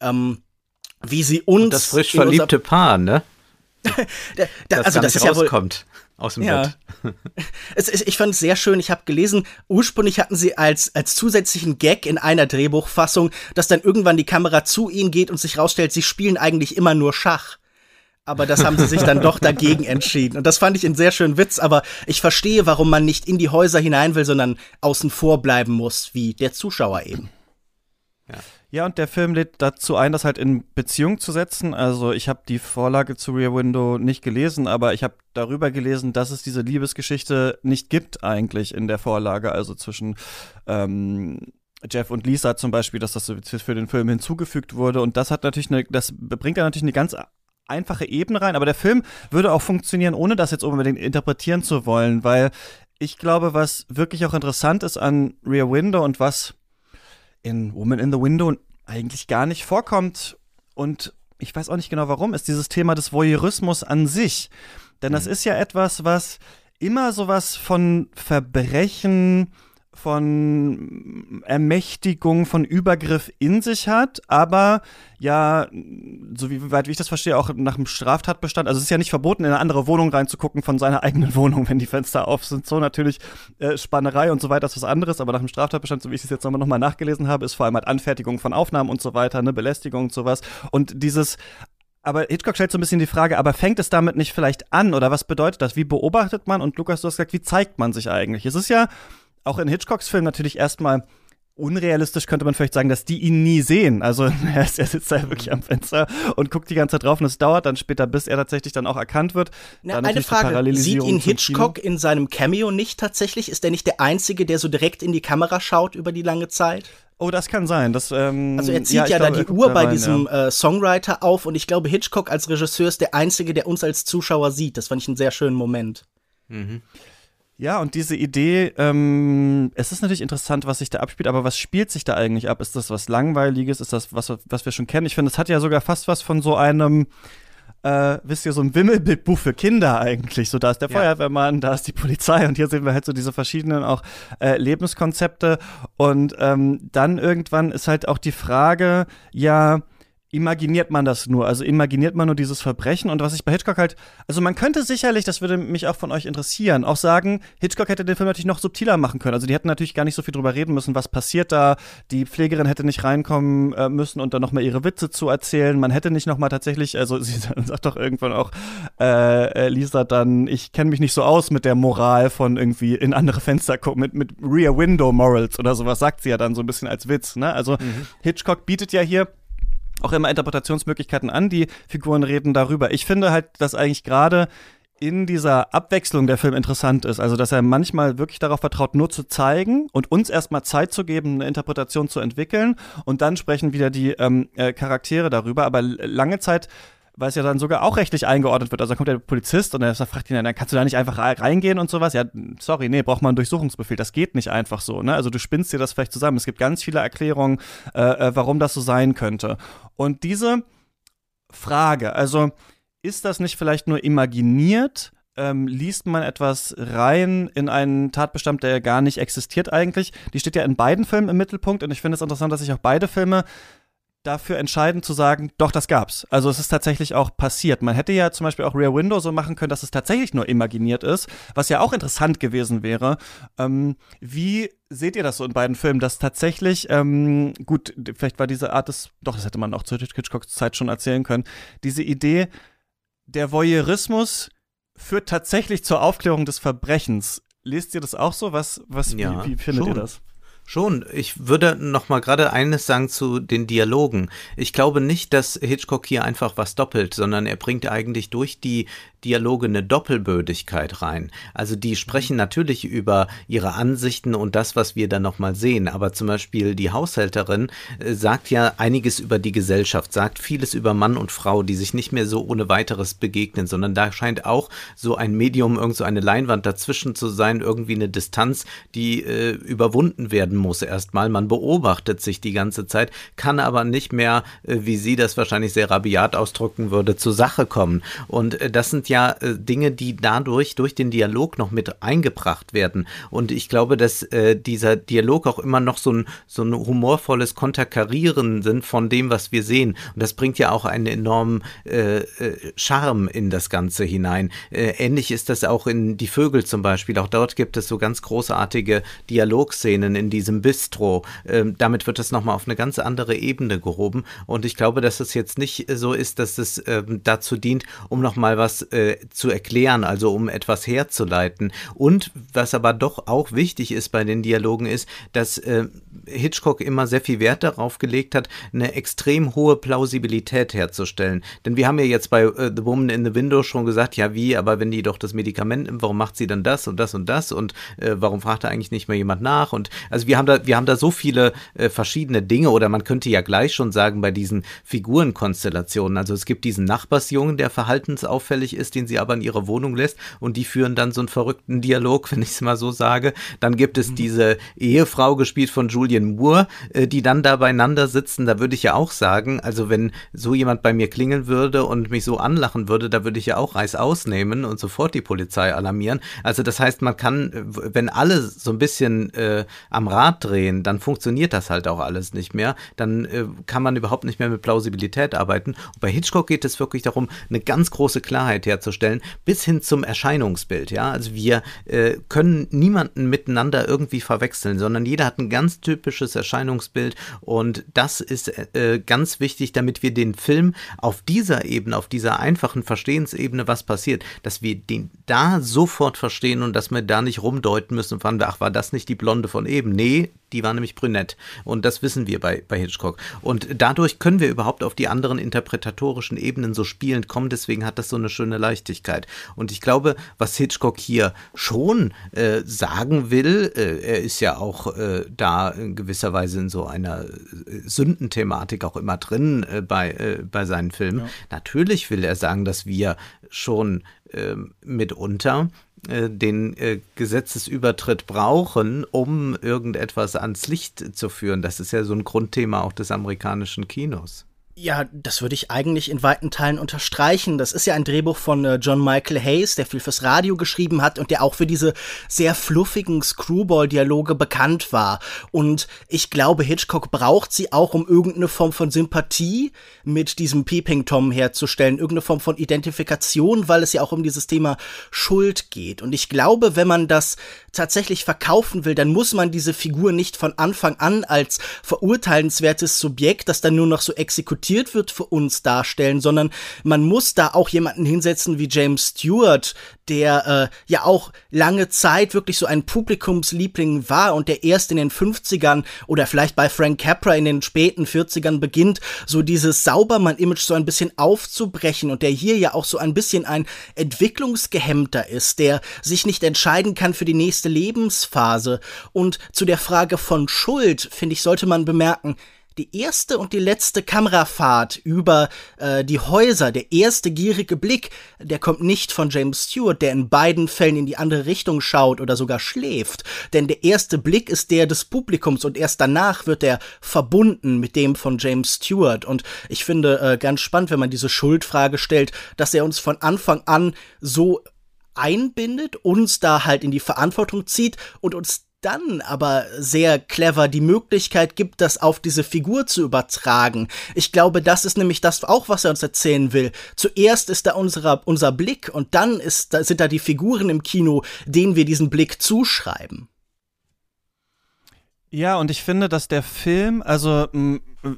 ähm, wie sie uns. Und das frisch verliebte Paar, ne? da, da, das also das ist rauskommt. Ja wohl, aus dem ja. Bett. es, es, ich fand es sehr schön. Ich habe gelesen, ursprünglich hatten sie als, als zusätzlichen Gag in einer Drehbuchfassung, dass dann irgendwann die Kamera zu ihnen geht und sich rausstellt, sie spielen eigentlich immer nur Schach. Aber das haben sie sich dann doch dagegen entschieden. Und das fand ich einen sehr schönen Witz, aber ich verstehe, warum man nicht in die Häuser hinein will, sondern außen vor bleiben muss, wie der Zuschauer eben. Ja. Und der Film lädt dazu ein, das halt in Beziehung zu setzen. Also ich habe die Vorlage zu Rear Window nicht gelesen, aber ich habe darüber gelesen, dass es diese Liebesgeschichte nicht gibt eigentlich in der Vorlage, also zwischen ähm, Jeff und Lisa zum Beispiel, dass das für den Film hinzugefügt wurde. Und das hat natürlich eine, das bringt da natürlich eine ganz einfache Ebene rein, aber der Film würde auch funktionieren, ohne das jetzt unbedingt interpretieren zu wollen, weil ich glaube, was wirklich auch interessant ist an Rear Window und was in Woman in the Window eigentlich gar nicht vorkommt. Und ich weiß auch nicht genau warum, ist dieses Thema des Voyeurismus an sich. Denn das mhm. ist ja etwas, was immer sowas von Verbrechen, von Ermächtigung, von Übergriff in sich hat, aber ja, so wie weit wie ich das verstehe, auch nach dem Straftatbestand. Also es ist ja nicht verboten, in eine andere Wohnung reinzugucken von seiner eigenen Wohnung, wenn die Fenster auf sind. So natürlich äh, Spannerei und so weiter ist was anderes, aber nach dem Straftatbestand, so wie ich es jetzt nochmal noch mal nachgelesen habe, ist vor allem halt Anfertigung von Aufnahmen und so weiter, ne, Belästigung und sowas. Und dieses Aber Hitchcock stellt so ein bisschen die Frage, aber fängt es damit nicht vielleicht an oder was bedeutet das? Wie beobachtet man? Und Lukas, du hast gesagt, wie zeigt man sich eigentlich? Es ist ja auch in Hitchcocks Film natürlich erstmal unrealistisch könnte man vielleicht sagen, dass die ihn nie sehen. Also er, sitzt da wirklich am Fenster und guckt die ganze Zeit drauf und es dauert dann später, bis er tatsächlich dann auch erkannt wird. Na, eine Frage, sieht ihn Hitchcock in seinem Cameo nicht tatsächlich? Ist er nicht der Einzige, der so direkt in die Kamera schaut über die lange Zeit? Oh, das kann sein. Das, ähm, also er zieht ja, ja glaube, da die Uhr bei rein, diesem ja. äh, Songwriter auf und ich glaube, Hitchcock als Regisseur ist der Einzige, der uns als Zuschauer sieht. Das fand ich einen sehr schönen Moment. Mhm. Ja, und diese Idee, ähm, es ist natürlich interessant, was sich da abspielt, aber was spielt sich da eigentlich ab? Ist das was Langweiliges? Ist das was, was wir schon kennen? Ich finde, es hat ja sogar fast was von so einem, äh, wisst ihr, so ein Wimmelbildbuch für Kinder eigentlich. So, da ist der ja. Feuerwehrmann, da ist die Polizei und hier sehen wir halt so diese verschiedenen auch äh, Lebenskonzepte. Und ähm, dann irgendwann ist halt auch die Frage, ja, imaginiert man das nur. Also imaginiert man nur dieses Verbrechen. Und was ich bei Hitchcock halt, also man könnte sicherlich, das würde mich auch von euch interessieren, auch sagen, Hitchcock hätte den Film natürlich noch subtiler machen können. Also die hätten natürlich gar nicht so viel drüber reden müssen, was passiert da. Die Pflegerin hätte nicht reinkommen äh, müssen und dann nochmal ihre Witze zu erzählen. Man hätte nicht nochmal tatsächlich, also sie sagt doch irgendwann auch, äh, Lisa dann, ich kenne mich nicht so aus mit der Moral von irgendwie in andere Fenster gucken, mit, mit Rear Window Morals oder sowas, sagt sie ja dann so ein bisschen als Witz. Ne? Also mhm. Hitchcock bietet ja hier auch immer Interpretationsmöglichkeiten an. Die Figuren reden darüber. Ich finde halt, dass eigentlich gerade in dieser Abwechslung der Film interessant ist. Also, dass er manchmal wirklich darauf vertraut, nur zu zeigen und uns erstmal Zeit zu geben, eine Interpretation zu entwickeln. Und dann sprechen wieder die ähm, äh, Charaktere darüber. Aber lange Zeit weil es ja dann sogar auch rechtlich eingeordnet wird. Also da kommt der Polizist und er fragt ihn dann, kannst du da nicht einfach reingehen und sowas? Ja, sorry, nee, braucht man einen Durchsuchungsbefehl. Das geht nicht einfach so. Ne? Also du spinnst dir das vielleicht zusammen. Es gibt ganz viele Erklärungen, äh, äh, warum das so sein könnte. Und diese Frage, also ist das nicht vielleicht nur imaginiert? Ähm, liest man etwas rein in einen Tatbestand, der gar nicht existiert eigentlich. Die steht ja in beiden Filmen im Mittelpunkt und ich finde es interessant, dass sich auch beide Filme dafür entscheiden zu sagen, doch, das gab's. Also es ist tatsächlich auch passiert. Man hätte ja zum Beispiel auch Rear Window so machen können, dass es tatsächlich nur imaginiert ist, was ja auch interessant gewesen wäre. Ähm, wie seht ihr das so in beiden Filmen, dass tatsächlich, ähm, gut, vielleicht war diese Art des, doch, das hätte man auch zu Hitchcocks Zeit schon erzählen können, diese Idee, der Voyeurismus führt tatsächlich zur Aufklärung des Verbrechens. Lest ihr das auch so? Was, was, ja, wie, wie findet schon. ihr das? Schon. Ich würde noch mal gerade eines sagen zu den Dialogen. Ich glaube nicht, dass Hitchcock hier einfach was doppelt, sondern er bringt eigentlich durch die Dialoge eine Doppelbödigkeit rein. Also die sprechen natürlich über ihre Ansichten und das, was wir dann nochmal sehen. Aber zum Beispiel die Haushälterin äh, sagt ja einiges über die Gesellschaft, sagt vieles über Mann und Frau, die sich nicht mehr so ohne weiteres begegnen, sondern da scheint auch so ein Medium, irgend so eine Leinwand dazwischen zu sein, irgendwie eine Distanz, die äh, überwunden werden muss erstmal. Man beobachtet sich die ganze Zeit, kann aber nicht mehr, äh, wie sie das wahrscheinlich sehr rabiat ausdrücken würde, zur Sache kommen. Und äh, das sind ja äh, Dinge, die dadurch durch den Dialog noch mit eingebracht werden. Und ich glaube, dass dieser Dialog auch immer noch so ein, so ein humorvolles Konterkarieren sind von dem, was wir sehen. Und das bringt ja auch einen enormen Charme in das Ganze hinein. Äh, ähnlich ist das auch in Die Vögel zum Beispiel. Auch dort gibt es so ganz großartige Dialogszenen in diesem Bistro. Ähm, damit wird das nochmal auf eine ganz andere Ebene gehoben. Und ich glaube, dass es jetzt nicht so ist, dass es ähm, dazu dient, um nochmal was äh, zu erklären, also um etwas herzuleiten. Und was aber doch auch wichtig ist bei den Dialogen ist, dass äh, Hitchcock immer sehr viel Wert darauf gelegt hat, eine extrem hohe Plausibilität herzustellen. Denn wir haben ja jetzt bei äh, The Woman in the Window schon gesagt, ja wie, aber wenn die doch das Medikament nimmt, warum macht sie dann das und das und das und äh, warum fragt da eigentlich nicht mehr jemand nach? Und also wir haben da, wir haben da so viele äh, verschiedene Dinge oder man könnte ja gleich schon sagen bei diesen Figurenkonstellationen. Also es gibt diesen Nachbarsjungen, der verhaltensauffällig ist, den sie aber in ihre Wohnung lässt und die führen dann so einen verrückten Dialog, wenn ich es mal so sage. Dann gibt es mhm. diese Ehefrau, gespielt von Julian Moore, äh, die dann da beieinander sitzen. Da würde ich ja auch sagen, also wenn so jemand bei mir klingeln würde und mich so anlachen würde, da würde ich ja auch Reis ausnehmen und sofort die Polizei alarmieren. Also das heißt, man kann, wenn alle so ein bisschen äh, am Rad Rad drehen, dann funktioniert das halt auch alles nicht mehr. Dann äh, kann man überhaupt nicht mehr mit Plausibilität arbeiten. Und bei Hitchcock geht es wirklich darum, eine ganz große Klarheit herzustellen, bis hin zum Erscheinungsbild. Ja, also wir äh, können niemanden miteinander irgendwie verwechseln, sondern jeder hat ein ganz typisches Erscheinungsbild und das ist äh, ganz wichtig, damit wir den Film auf dieser Ebene, auf dieser einfachen Verstehensebene, was passiert, dass wir den da sofort verstehen und dass wir da nicht rumdeuten müssen von, ach, war das nicht die Blonde von eben? Nee, die war nämlich brünett. Und das wissen wir bei, bei Hitchcock. Und dadurch können wir überhaupt auf die anderen interpretatorischen Ebenen so spielend kommen. Deswegen hat das so eine schöne Leichtigkeit. Und ich glaube, was Hitchcock hier schon äh, sagen will, äh, er ist ja auch äh, da in gewisser Weise in so einer äh, Sündenthematik auch immer drin äh, bei, äh, bei seinen Filmen. Ja. Natürlich will er sagen, dass wir schon ähm, mitunter den äh, Gesetzesübertritt brauchen, um irgendetwas ans Licht zu führen. Das ist ja so ein Grundthema auch des amerikanischen Kinos. Ja, das würde ich eigentlich in weiten Teilen unterstreichen. Das ist ja ein Drehbuch von äh, John Michael Hayes, der viel fürs Radio geschrieben hat und der auch für diese sehr fluffigen Screwball-Dialoge bekannt war. Und ich glaube, Hitchcock braucht sie auch, um irgendeine Form von Sympathie mit diesem Peeping Tom herzustellen, irgendeine Form von Identifikation, weil es ja auch um dieses Thema Schuld geht. Und ich glaube, wenn man das tatsächlich verkaufen will, dann muss man diese Figur nicht von Anfang an als verurteilenswertes Subjekt, das dann nur noch so exekutiert wird, für uns darstellen, sondern man muss da auch jemanden hinsetzen wie James Stewart, der äh, ja auch lange Zeit wirklich so ein Publikumsliebling war und der erst in den 50ern oder vielleicht bei Frank Capra in den späten 40ern beginnt, so dieses Saubermann-Image so ein bisschen aufzubrechen und der hier ja auch so ein bisschen ein Entwicklungsgehemmter ist, der sich nicht entscheiden kann für die nächste Lebensphase. Und zu der Frage von Schuld, finde ich, sollte man bemerken, die erste und die letzte Kamerafahrt über äh, die Häuser, der erste gierige Blick, der kommt nicht von James Stewart, der in beiden Fällen in die andere Richtung schaut oder sogar schläft. Denn der erste Blick ist der des Publikums und erst danach wird er verbunden mit dem von James Stewart. Und ich finde äh, ganz spannend, wenn man diese Schuldfrage stellt, dass er uns von Anfang an so einbindet, uns da halt in die Verantwortung zieht und uns dann aber sehr clever die Möglichkeit gibt, das auf diese Figur zu übertragen. Ich glaube, das ist nämlich das auch, was er uns erzählen will. Zuerst ist da unserer, unser Blick und dann ist, sind da die Figuren im Kino, denen wir diesen Blick zuschreiben. Ja, und ich finde, dass der Film, also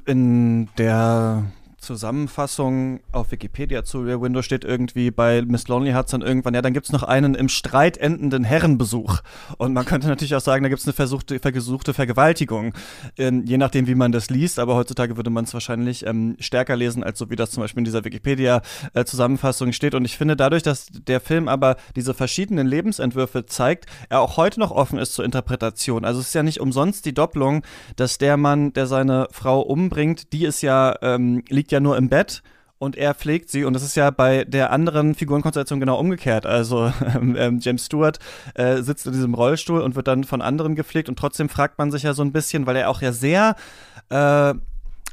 in der Zusammenfassung auf Wikipedia zu Rear Window steht irgendwie bei Miss Lonely Hearts dann irgendwann, ja, dann gibt es noch einen im Streit endenden Herrenbesuch. Und man könnte natürlich auch sagen, da gibt es eine versuchte, versuchte Vergewaltigung, in, je nachdem, wie man das liest. Aber heutzutage würde man es wahrscheinlich ähm, stärker lesen, als so wie das zum Beispiel in dieser Wikipedia-Zusammenfassung steht. Und ich finde dadurch, dass der Film aber diese verschiedenen Lebensentwürfe zeigt, er auch heute noch offen ist zur Interpretation. Also es ist ja nicht umsonst die Doppelung, dass der Mann, der seine Frau umbringt, die ist ja, ähm, liegt ja ja nur im Bett und er pflegt sie. Und das ist ja bei der anderen Figurenkonstellation genau umgekehrt. Also ähm, James Stewart äh, sitzt in diesem Rollstuhl und wird dann von anderen gepflegt und trotzdem fragt man sich ja so ein bisschen, weil er auch ja sehr äh,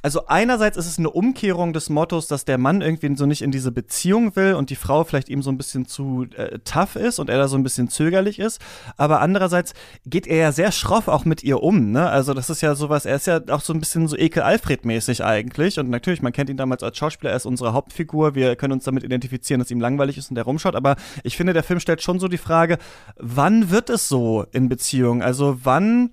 also einerseits ist es eine Umkehrung des Mottos, dass der Mann irgendwie so nicht in diese Beziehung will und die Frau vielleicht ihm so ein bisschen zu äh, tough ist und er da so ein bisschen zögerlich ist. Aber andererseits geht er ja sehr schroff auch mit ihr um, ne? Also das ist ja sowas, er ist ja auch so ein bisschen so Ekel-Alfred-mäßig eigentlich. Und natürlich, man kennt ihn damals als Schauspieler, er ist unsere Hauptfigur. Wir können uns damit identifizieren, dass ihm langweilig ist und er rumschaut. Aber ich finde, der Film stellt schon so die Frage, wann wird es so in Beziehungen? Also wann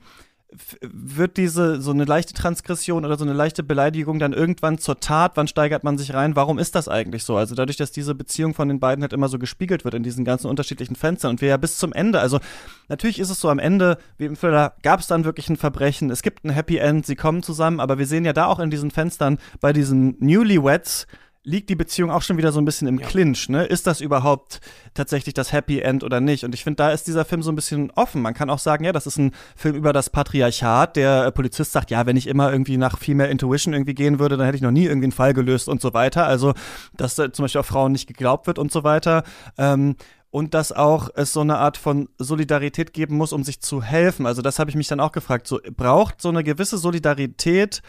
wird diese so eine leichte Transgression oder so eine leichte Beleidigung dann irgendwann zur Tat? Wann steigert man sich rein? Warum ist das eigentlich so? Also dadurch, dass diese Beziehung von den beiden halt immer so gespiegelt wird in diesen ganzen unterschiedlichen Fenstern und wir ja bis zum Ende, also natürlich ist es so am Ende, wie im Thriller, gab es dann wirklich ein Verbrechen, es gibt ein Happy End, sie kommen zusammen, aber wir sehen ja da auch in diesen Fenstern bei diesen Newlyweds, liegt die Beziehung auch schon wieder so ein bisschen im ja. Clinch, ne? Ist das überhaupt tatsächlich das Happy End oder nicht? Und ich finde, da ist dieser Film so ein bisschen offen. Man kann auch sagen, ja, das ist ein Film über das Patriarchat. Der äh, Polizist sagt, ja, wenn ich immer irgendwie nach Female Intuition irgendwie gehen würde, dann hätte ich noch nie irgendwie einen Fall gelöst und so weiter. Also, dass äh, zum Beispiel auch Frauen nicht geglaubt wird und so weiter. Ähm, und dass auch es so eine Art von Solidarität geben muss, um sich zu helfen. Also das habe ich mich dann auch gefragt. So braucht so eine gewisse Solidarität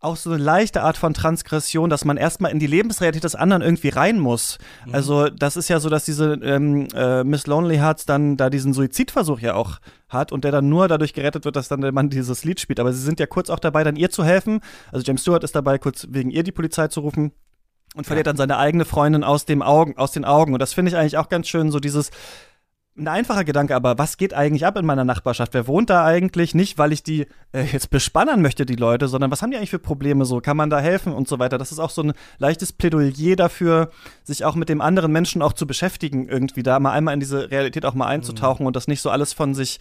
auch so eine leichte Art von Transgression, dass man erstmal in die Lebensrealität des anderen irgendwie rein muss. Mhm. Also das ist ja so, dass diese ähm, äh, Miss Lonely Hearts dann da diesen Suizidversuch ja auch hat und der dann nur dadurch gerettet wird, dass dann der Mann dieses Lied spielt. Aber sie sind ja kurz auch dabei, dann ihr zu helfen. Also James Stewart ist dabei, kurz wegen ihr die Polizei zu rufen und verliert ja. dann seine eigene Freundin aus dem Augen, aus den Augen. Und das finde ich eigentlich auch ganz schön, so dieses ein einfacher Gedanke, aber was geht eigentlich ab in meiner Nachbarschaft? Wer wohnt da eigentlich? Nicht, weil ich die äh, jetzt bespannen möchte, die Leute, sondern was haben die eigentlich für Probleme so? Kann man da helfen und so weiter? Das ist auch so ein leichtes Plädoyer dafür, sich auch mit dem anderen Menschen auch zu beschäftigen, irgendwie da mal einmal in diese Realität auch mal einzutauchen mhm. und das nicht so alles von sich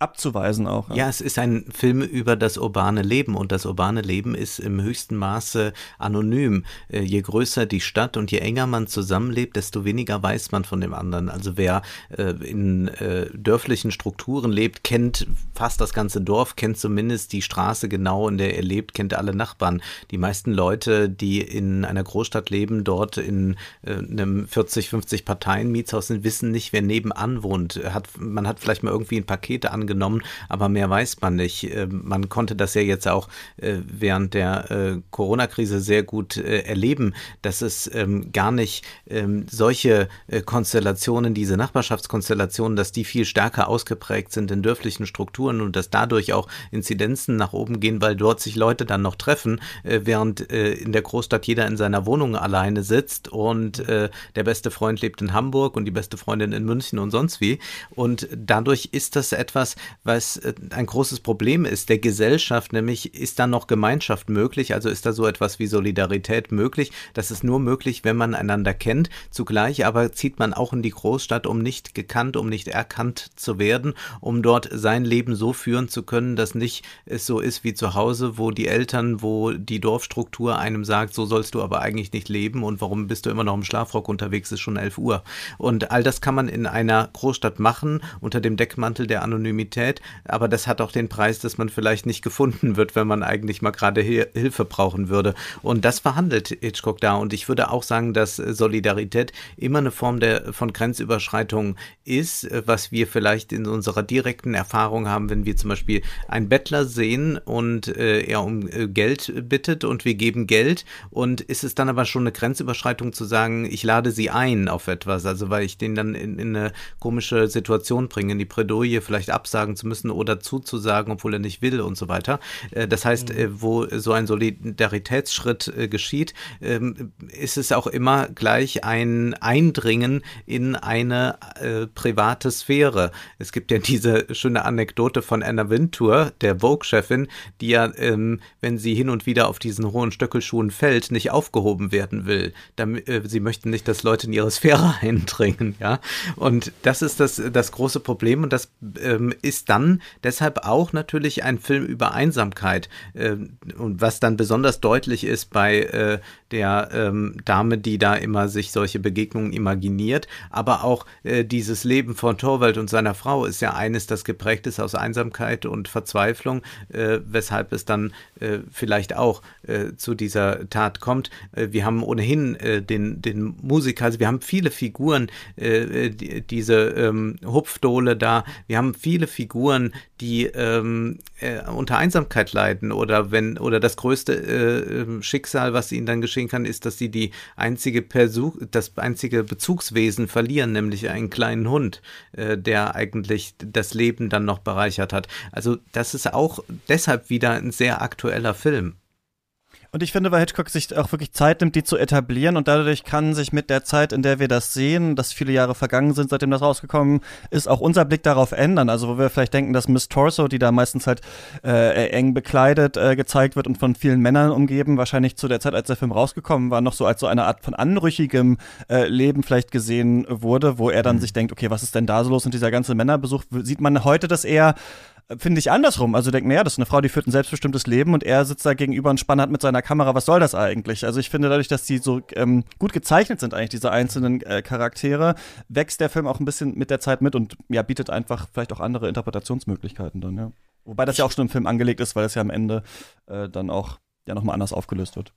abzuweisen auch. Ja. ja. es ist ein Film über das urbane Leben und das urbane Leben ist im höchsten Maße anonym. Äh, je größer die Stadt und je enger man zusammenlebt, desto weniger weiß man von dem anderen. Also wer äh, in äh, dörflichen Strukturen lebt, kennt fast das ganze Dorf, kennt zumindest die Straße genau, in der er lebt, kennt alle Nachbarn. Die meisten Leute, die in einer Großstadt leben, dort in einem 40, 50 Parteien Mietshaus sind, wissen nicht, wer nebenan wohnt. Hat, man hat vielleicht mal irgendwie ein Paket angenommen genommen, aber mehr weiß man nicht. Ähm, man konnte das ja jetzt auch äh, während der äh, Corona-Krise sehr gut äh, erleben, dass es ähm, gar nicht ähm, solche Konstellationen, diese Nachbarschaftskonstellationen, dass die viel stärker ausgeprägt sind in dörflichen Strukturen und dass dadurch auch Inzidenzen nach oben gehen, weil dort sich Leute dann noch treffen, während in der Großstadt jeder in seiner Wohnung alleine sitzt und der beste Freund lebt in Hamburg und die beste Freundin in München und sonst wie. Und dadurch ist das etwas, was äh, ein großes Problem ist der Gesellschaft, nämlich ist da noch Gemeinschaft möglich, also ist da so etwas wie Solidarität möglich. Das ist nur möglich, wenn man einander kennt. Zugleich aber zieht man auch in die Großstadt, um nicht gekannt, um nicht erkannt zu werden, um dort sein Leben so führen zu können, dass nicht es so ist wie zu Hause, wo die Eltern, wo die Dorfstruktur einem sagt, so sollst du aber eigentlich nicht leben und warum bist du immer noch im Schlafrock unterwegs, ist schon 11 Uhr. Und all das kann man in einer Großstadt machen, unter dem Deckmantel der Anonymität Qualität, aber das hat auch den Preis, dass man vielleicht nicht gefunden wird, wenn man eigentlich mal gerade Hilfe brauchen würde. Und das verhandelt Hitchcock da. Und ich würde auch sagen, dass Solidarität immer eine Form der, von Grenzüberschreitung ist, was wir vielleicht in unserer direkten Erfahrung haben, wenn wir zum Beispiel einen Bettler sehen und äh, er um äh, Geld bittet und wir geben Geld und ist es dann aber schon eine Grenzüberschreitung zu sagen, ich lade sie ein auf etwas, also weil ich den dann in, in eine komische Situation bringe, in die Bredouille vielleicht absage absagen zu müssen oder zuzusagen, obwohl er nicht will und so weiter. Äh, das heißt, mhm. Äh, wo so ein Solidaritätsschritt äh, geschieht, ähm, ist es auch immer gleich ein Eindringen in eine private Sphäre. Es gibt ja diese schöne Anekdote von Anna Wintour, der Vogue-Chefin, die ja, ähm, wenn sie hin und wieder auf diesen hohen Stöckelschuhen fällt, nicht aufgehoben werden will. sie möchten nicht, dass Leute in ihre Sphäre eindringen, ja. Und das ist das, das große Problem und das ähm, ist dann deshalb auch natürlich ein Film über Einsamkeit. Äh, und was dann besonders deutlich ist bei äh, der ähm, Dame, die da immer sich solche Begegnungen imaginiert. Aber auch äh, dieses Leben von Torwald und seiner Frau ist ja eines, das geprägt ist aus Einsamkeit und Verzweiflung, weshalb es dann vielleicht auch zu dieser Tat kommt. Wir haben ohnehin den, den Musiker, also wir haben viele Figuren, die, diese ähm, Hupfdohle da, wir haben viele Figuren, die ähm, unter Einsamkeit leiden oder wenn oder das größte Schicksal, was ihnen dann geschehen kann, ist, dass sie die einzige Persuch, das einzige Bezugswesen verlieren, nämlich einen kleinen Hund, äh, der eigentlich das Leben dann noch bereichert hat. Also das ist auch deshalb wieder ein sehr aktueller Film. Und ich finde, weil Hitchcock sich auch wirklich Zeit nimmt, die zu etablieren und dadurch kann sich mit der Zeit, in der wir das sehen, dass viele Jahre vergangen sind, seitdem das rausgekommen ist, auch unser Blick darauf ändern. Also wo wir vielleicht denken, dass Miss Torso, die da meistens halt äh, eng bekleidet äh, gezeigt wird und von vielen Männern umgeben, wahrscheinlich zu der Zeit, als der Film rausgekommen war, noch so als so eine Art von anrüchigem äh, Leben vielleicht gesehen wurde, wo er dann mhm. sich denkt, okay, was ist denn da so los und dieser ganze Männerbesuch, sieht man heute das eher finde ich andersrum. Also denkt mir, ja, das ist eine Frau, die führt ein selbstbestimmtes Leben und er sitzt da gegenüber und spannt mit seiner Kamera. Was soll das eigentlich? Also ich finde, dadurch, dass die so ähm, gut gezeichnet sind, eigentlich diese einzelnen äh, Charaktere, wächst der Film auch ein bisschen mit der Zeit mit und ja, bietet einfach vielleicht auch andere Interpretationsmöglichkeiten dann, ja. Wobei das ja auch schon im Film angelegt ist, weil es ja am Ende äh, dann auch ja nochmal anders aufgelöst wird.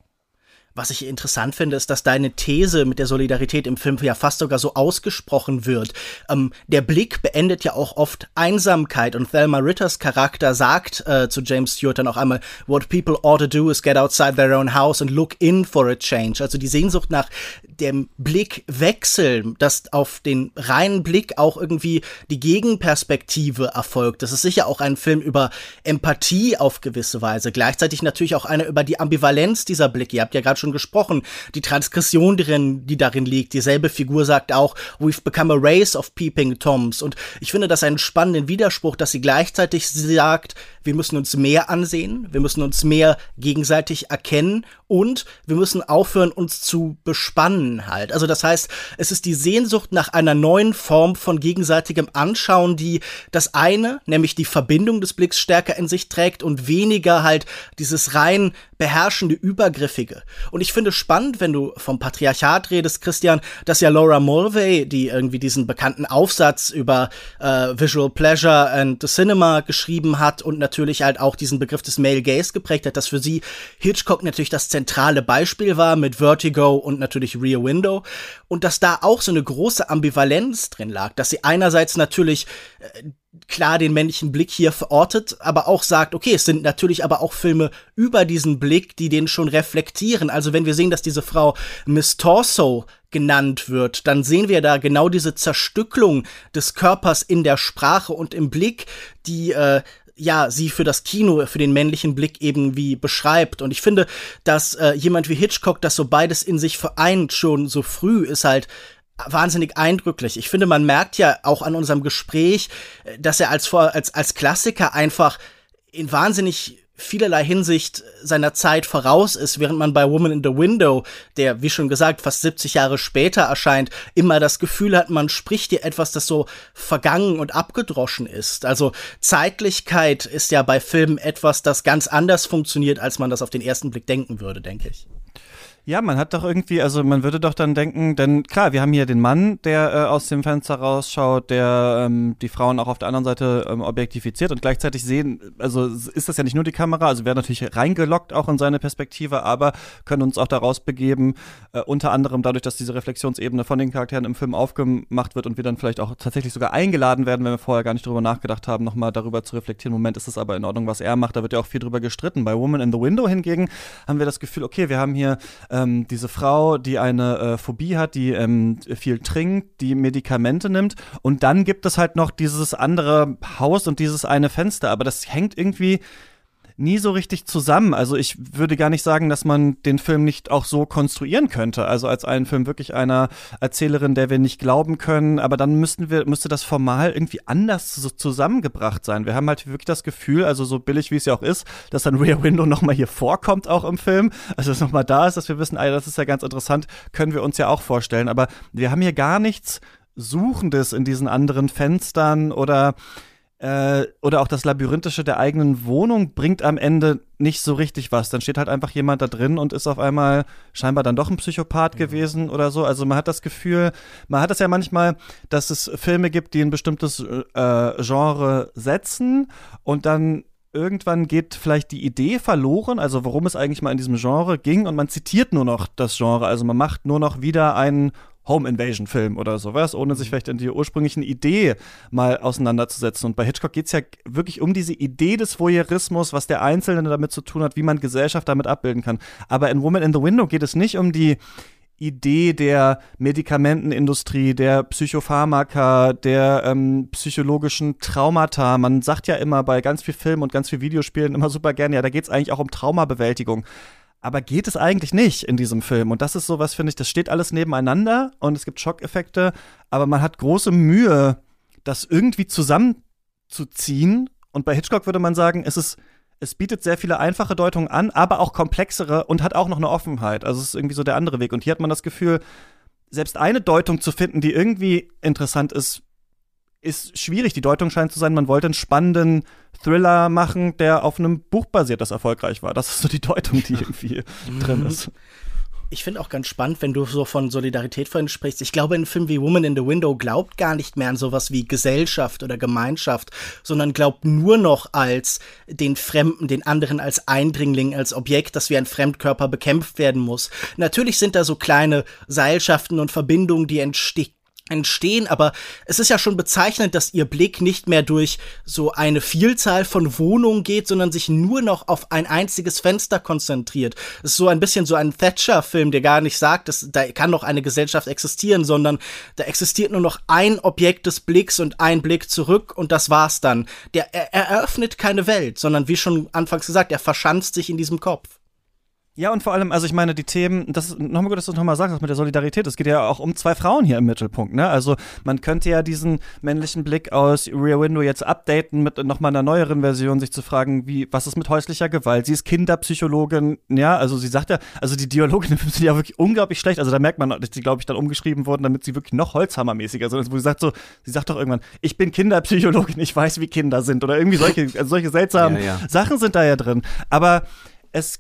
Was ich interessant finde, ist, dass deine These mit der Solidarität im Film ja fast sogar so ausgesprochen wird. Ähm, der Blick beendet ja auch oft Einsamkeit und Thelma Ritters Charakter sagt äh, zu James Stewart dann auch einmal, what people ought to do is get outside their own house and look in for a change. Also die Sehnsucht nach dem Blickwechsel, dass auf den reinen Blick auch irgendwie die Gegenperspektive erfolgt. Das ist sicher auch ein Film über Empathie auf gewisse Weise. Gleichzeitig natürlich auch einer über die Ambivalenz dieser Blicke. Ihr habt ja gerade schon gesprochen, die Transgression, drin, die darin liegt. Dieselbe Figur sagt auch, we've become a race of peeping Toms. Und ich finde das einen spannenden Widerspruch, dass sie gleichzeitig sagt, wir müssen uns mehr ansehen, wir müssen uns mehr gegenseitig erkennen und wir müssen aufhören, uns zu bespannen halt. Also das heißt, es ist die Sehnsucht nach einer neuen Form von gegenseitigem Anschauen, die das eine, nämlich die Verbindung des Blicks stärker in sich trägt und weniger halt dieses rein beherrschende, übergriffige. Und ich finde spannend, wenn du vom Patriarchat redest, Christian, dass ja Laura Mulvey, die irgendwie diesen bekannten Aufsatz über äh, Visual Pleasure and the Cinema geschrieben hat und natürlich halt auch diesen Begriff des Male Gaze geprägt hat, dass für sie Hitchcock natürlich das zentrale Beispiel war mit Vertigo und natürlich Rear Window und dass da auch so eine große Ambivalenz drin lag, dass sie einerseits natürlich äh, klar den männlichen Blick hier verortet, aber auch sagt, okay, es sind natürlich aber auch Filme über diesen Blick, die den schon reflektieren. Also wenn wir sehen, dass diese Frau Miss Torso genannt wird, dann sehen wir da genau diese Zerstücklung des Körpers in der Sprache und im Blick, die äh, ja, sie für das Kino, für den männlichen Blick eben wie beschreibt. Und ich finde, dass äh, jemand wie Hitchcock das so beides in sich vereint, schon so früh, ist halt wahnsinnig eindrücklich. Ich finde, man merkt ja auch an unserem Gespräch, äh, dass er als, als, als Klassiker einfach in wahnsinnig vielerlei Hinsicht seiner Zeit voraus ist, während man bei Woman in the Window, der, wie schon gesagt, fast 70 Jahre später erscheint, immer das Gefühl hat, man spricht hier etwas, das so vergangen und abgedroschen ist. Also Zeitlichkeit ist ja bei Filmen etwas, das ganz anders funktioniert, als man das auf den ersten Blick denken würde, denke ich. Ja, man hat doch irgendwie, also man würde doch dann denken, denn klar, wir haben hier den Mann, der äh, aus dem Fenster rausschaut, der ähm, die Frauen auch auf der anderen Seite ähm, objektifiziert und gleichzeitig sehen, also ist das ja nicht nur die Kamera, also werden natürlich reingelockt auch in seine Perspektive, aber können uns auch daraus begeben, äh, unter anderem dadurch, dass diese Reflexionsebene von den Charakteren im Film aufgemacht wird und wir dann vielleicht auch tatsächlich sogar eingeladen werden, wenn wir vorher gar nicht darüber nachgedacht haben, nochmal darüber zu reflektieren. Moment, ist es aber in Ordnung, was er macht, da wird ja auch viel drüber gestritten. Bei Woman in the Window hingegen haben wir das Gefühl, okay, wir haben hier ähm, diese Frau, die eine äh, Phobie hat, die ähm, viel trinkt, die Medikamente nimmt. Und dann gibt es halt noch dieses andere Haus und dieses eine Fenster, aber das hängt irgendwie nie so richtig zusammen. Also ich würde gar nicht sagen, dass man den Film nicht auch so konstruieren könnte. Also als einen Film wirklich einer Erzählerin, der wir nicht glauben können. Aber dann müssten wir, müsste das formal irgendwie anders so zusammengebracht sein. Wir haben halt wirklich das Gefühl, also so billig wie es ja auch ist, dass dann Rear Window nochmal hier vorkommt auch im Film. Also dass nochmal da ist, dass wir wissen, ey, das ist ja ganz interessant, können wir uns ja auch vorstellen. Aber wir haben hier gar nichts Suchendes in diesen anderen Fenstern oder äh, oder auch das Labyrinthische der eigenen Wohnung bringt am Ende nicht so richtig was. Dann steht halt einfach jemand da drin und ist auf einmal scheinbar dann doch ein Psychopath mhm. gewesen oder so. Also man hat das Gefühl, man hat das ja manchmal, dass es Filme gibt, die ein bestimmtes äh, Genre setzen und dann irgendwann geht vielleicht die Idee verloren, also worum es eigentlich mal in diesem Genre ging und man zitiert nur noch das Genre, also man macht nur noch wieder einen Home Invasion Film oder sowas, ohne sich mhm. vielleicht in die ursprünglichen Idee mal auseinanderzusetzen. Und bei Hitchcock geht es ja wirklich um diese Idee des Voyeurismus, was der Einzelne damit zu tun hat, wie man Gesellschaft damit abbilden kann. Aber in Woman in the Window geht es nicht um die Idee der Medikamentenindustrie, der Psychopharmaka, der ähm, psychologischen Traumata. Man sagt ja immer bei ganz viel Film und ganz viel Videospielen immer super gerne, ja, da geht es eigentlich auch um Traumabewältigung. Aber geht es eigentlich nicht in diesem Film? Und das ist so was, finde ich, das steht alles nebeneinander und es gibt Schockeffekte, aber man hat große Mühe, das irgendwie zusammenzuziehen. Und bei Hitchcock würde man sagen, es ist, es bietet sehr viele einfache Deutungen an, aber auch komplexere und hat auch noch eine Offenheit. Also es ist irgendwie so der andere Weg. Und hier hat man das Gefühl, selbst eine Deutung zu finden, die irgendwie interessant ist, ist schwierig. Die Deutung scheint zu sein, man wollte einen spannenden Thriller machen, der auf einem Buch basiert, das erfolgreich war. Das ist so die Deutung, die irgendwie drin ist. Ich finde auch ganz spannend, wenn du so von Solidarität vorhin sprichst. Ich glaube, ein Film wie Woman in the Window glaubt gar nicht mehr an sowas wie Gesellschaft oder Gemeinschaft, sondern glaubt nur noch als den Fremden, den anderen als Eindringling, als Objekt, das wie ein Fremdkörper bekämpft werden muss. Natürlich sind da so kleine Seilschaften und Verbindungen, die entstehen entstehen, aber es ist ja schon bezeichnend, dass ihr Blick nicht mehr durch so eine Vielzahl von Wohnungen geht, sondern sich nur noch auf ein einziges Fenster konzentriert. Es ist so ein bisschen so ein Thatcher-Film, der gar nicht sagt, dass da kann noch eine Gesellschaft existieren, sondern da existiert nur noch ein Objekt des Blicks und ein Blick zurück und das war's dann. Der, er, er eröffnet keine Welt, sondern wie schon anfangs gesagt, er verschanzt sich in diesem Kopf. Ja, und vor allem, also ich meine, die Themen, das ist nochmal gut, dass du das nochmal sagst, das mit der Solidarität. Es geht ja auch um zwei Frauen hier im Mittelpunkt, ne? Also man könnte ja diesen männlichen Blick aus Rear Window jetzt updaten mit nochmal einer neueren Version, sich zu fragen, wie, was ist mit häuslicher Gewalt? Sie ist Kinderpsychologin, ja, also sie sagt ja, also die Dialoge in sind ja wirklich unglaublich schlecht. Also da merkt man, dass die, glaube ich, dann umgeschrieben wurden, damit sie wirklich noch holzhammermäßiger sind. Also wo sie sagt so, sie sagt doch irgendwann, ich bin Kinderpsychologin, ich weiß, wie Kinder sind. Oder irgendwie solche, also solche seltsamen ja, ja. Sachen sind da ja drin. Aber es,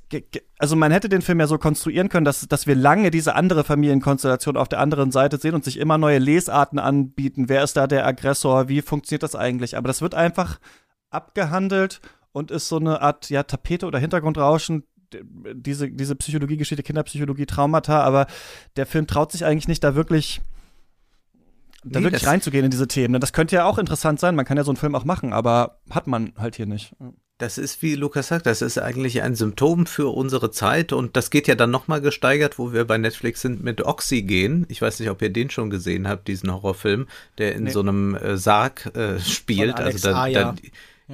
also man hätte den Film ja so konstruieren können, dass, dass wir lange diese andere Familienkonstellation auf der anderen Seite sehen und sich immer neue Lesarten anbieten. Wer ist da der Aggressor? Wie funktioniert das eigentlich? Aber das wird einfach abgehandelt und ist so eine Art, ja, Tapete oder Hintergrundrauschen, diese, diese Psychologiegeschichte, Kinderpsychologie, Traumata, aber der Film traut sich eigentlich nicht, da wirklich da nee, wirklich reinzugehen in diese Themen. Das könnte ja auch interessant sein, man kann ja so einen Film auch machen, aber hat man halt hier nicht. Das ist, wie Lukas sagt, das ist eigentlich ein Symptom für unsere Zeit und das geht ja dann nochmal gesteigert, wo wir bei Netflix sind, mit Oxy gehen. Ich weiß nicht, ob ihr den schon gesehen habt, diesen Horrorfilm, der in nee. so einem äh, Sarg äh, spielt. also da, da,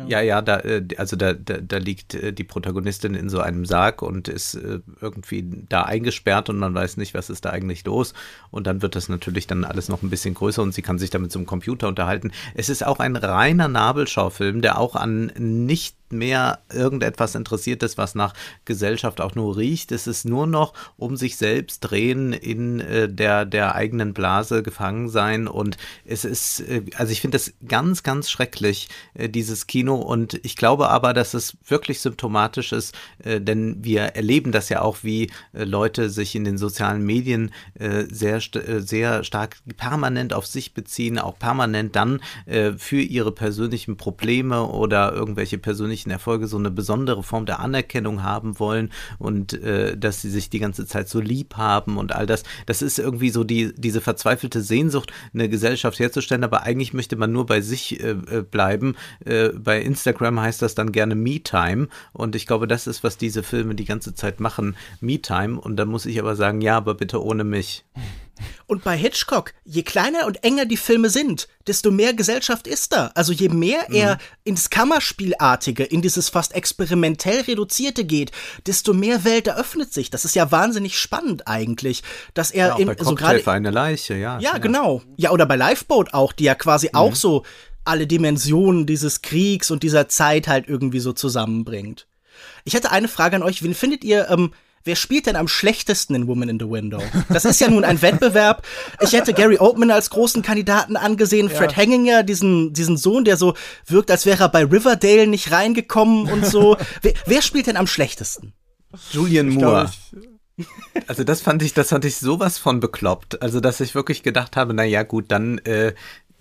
ja, ja, da, äh, also da, da, da liegt äh, die Protagonistin in so einem Sarg und ist äh, irgendwie da eingesperrt und man weiß nicht, was ist da eigentlich los. Und dann wird das natürlich dann alles noch ein bisschen größer und sie kann sich damit zum Computer unterhalten. Es ist auch ein reiner Nabelschaufilm, der auch an nicht mehr irgendetwas interessiert ist, was nach Gesellschaft auch nur riecht. Es ist nur noch um sich selbst drehen, in äh, der, der eigenen Blase gefangen sein. Und es ist, äh, also ich finde das ganz, ganz schrecklich, äh, dieses Kino. Und ich glaube aber, dass es wirklich symptomatisch ist, äh, denn wir erleben das ja auch, wie äh, Leute sich in den sozialen Medien äh, sehr, sehr stark permanent auf sich beziehen, auch permanent dann für ihre persönlichen Probleme oder irgendwelche persönlichen Erfolge so eine besondere Form der Anerkennung haben wollen und äh, dass sie sich die ganze Zeit so lieb haben und all das. Das ist irgendwie so die, diese verzweifelte Sehnsucht, eine Gesellschaft herzustellen, aber eigentlich möchte man nur bei sich äh, äh bleiben. Bei Instagram heißt das dann gerne Me-Time und ich glaube, das ist, was diese Filme die ganze Zeit machen, Me-Time und da muss ich aber sagen, ja, aber bitte ohne mich. Und bei Hitchcock, je kleiner und enger die Filme sind, desto mehr Gesellschaft ist da. Also je mehr mhm. er ins Kammerspielartige, in dieses fast experimentell reduzierte geht, desto mehr Welt eröffnet sich. Das ist ja wahnsinnig spannend eigentlich, dass er ja, in, bei so gerade eine Leiche, ja. Ja, genau. Ja, oder bei Lifeboat auch, die ja quasi mhm. auch so alle Dimensionen dieses Kriegs und dieser Zeit halt irgendwie so zusammenbringt. Ich hätte eine Frage an euch. Wen findet ihr ähm, wer spielt denn am schlechtesten in Woman in the Window? Das ist ja nun ein Wettbewerb. Ich hätte Gary Oldman als großen Kandidaten angesehen, Fred ja. Hanginger, diesen, diesen Sohn, der so wirkt, als wäre er bei Riverdale nicht reingekommen und so. wer, wer spielt denn am schlechtesten? Julian Moore. Also das fand ich, das fand ich sowas von bekloppt. Also dass ich wirklich gedacht habe, na ja gut, dann äh,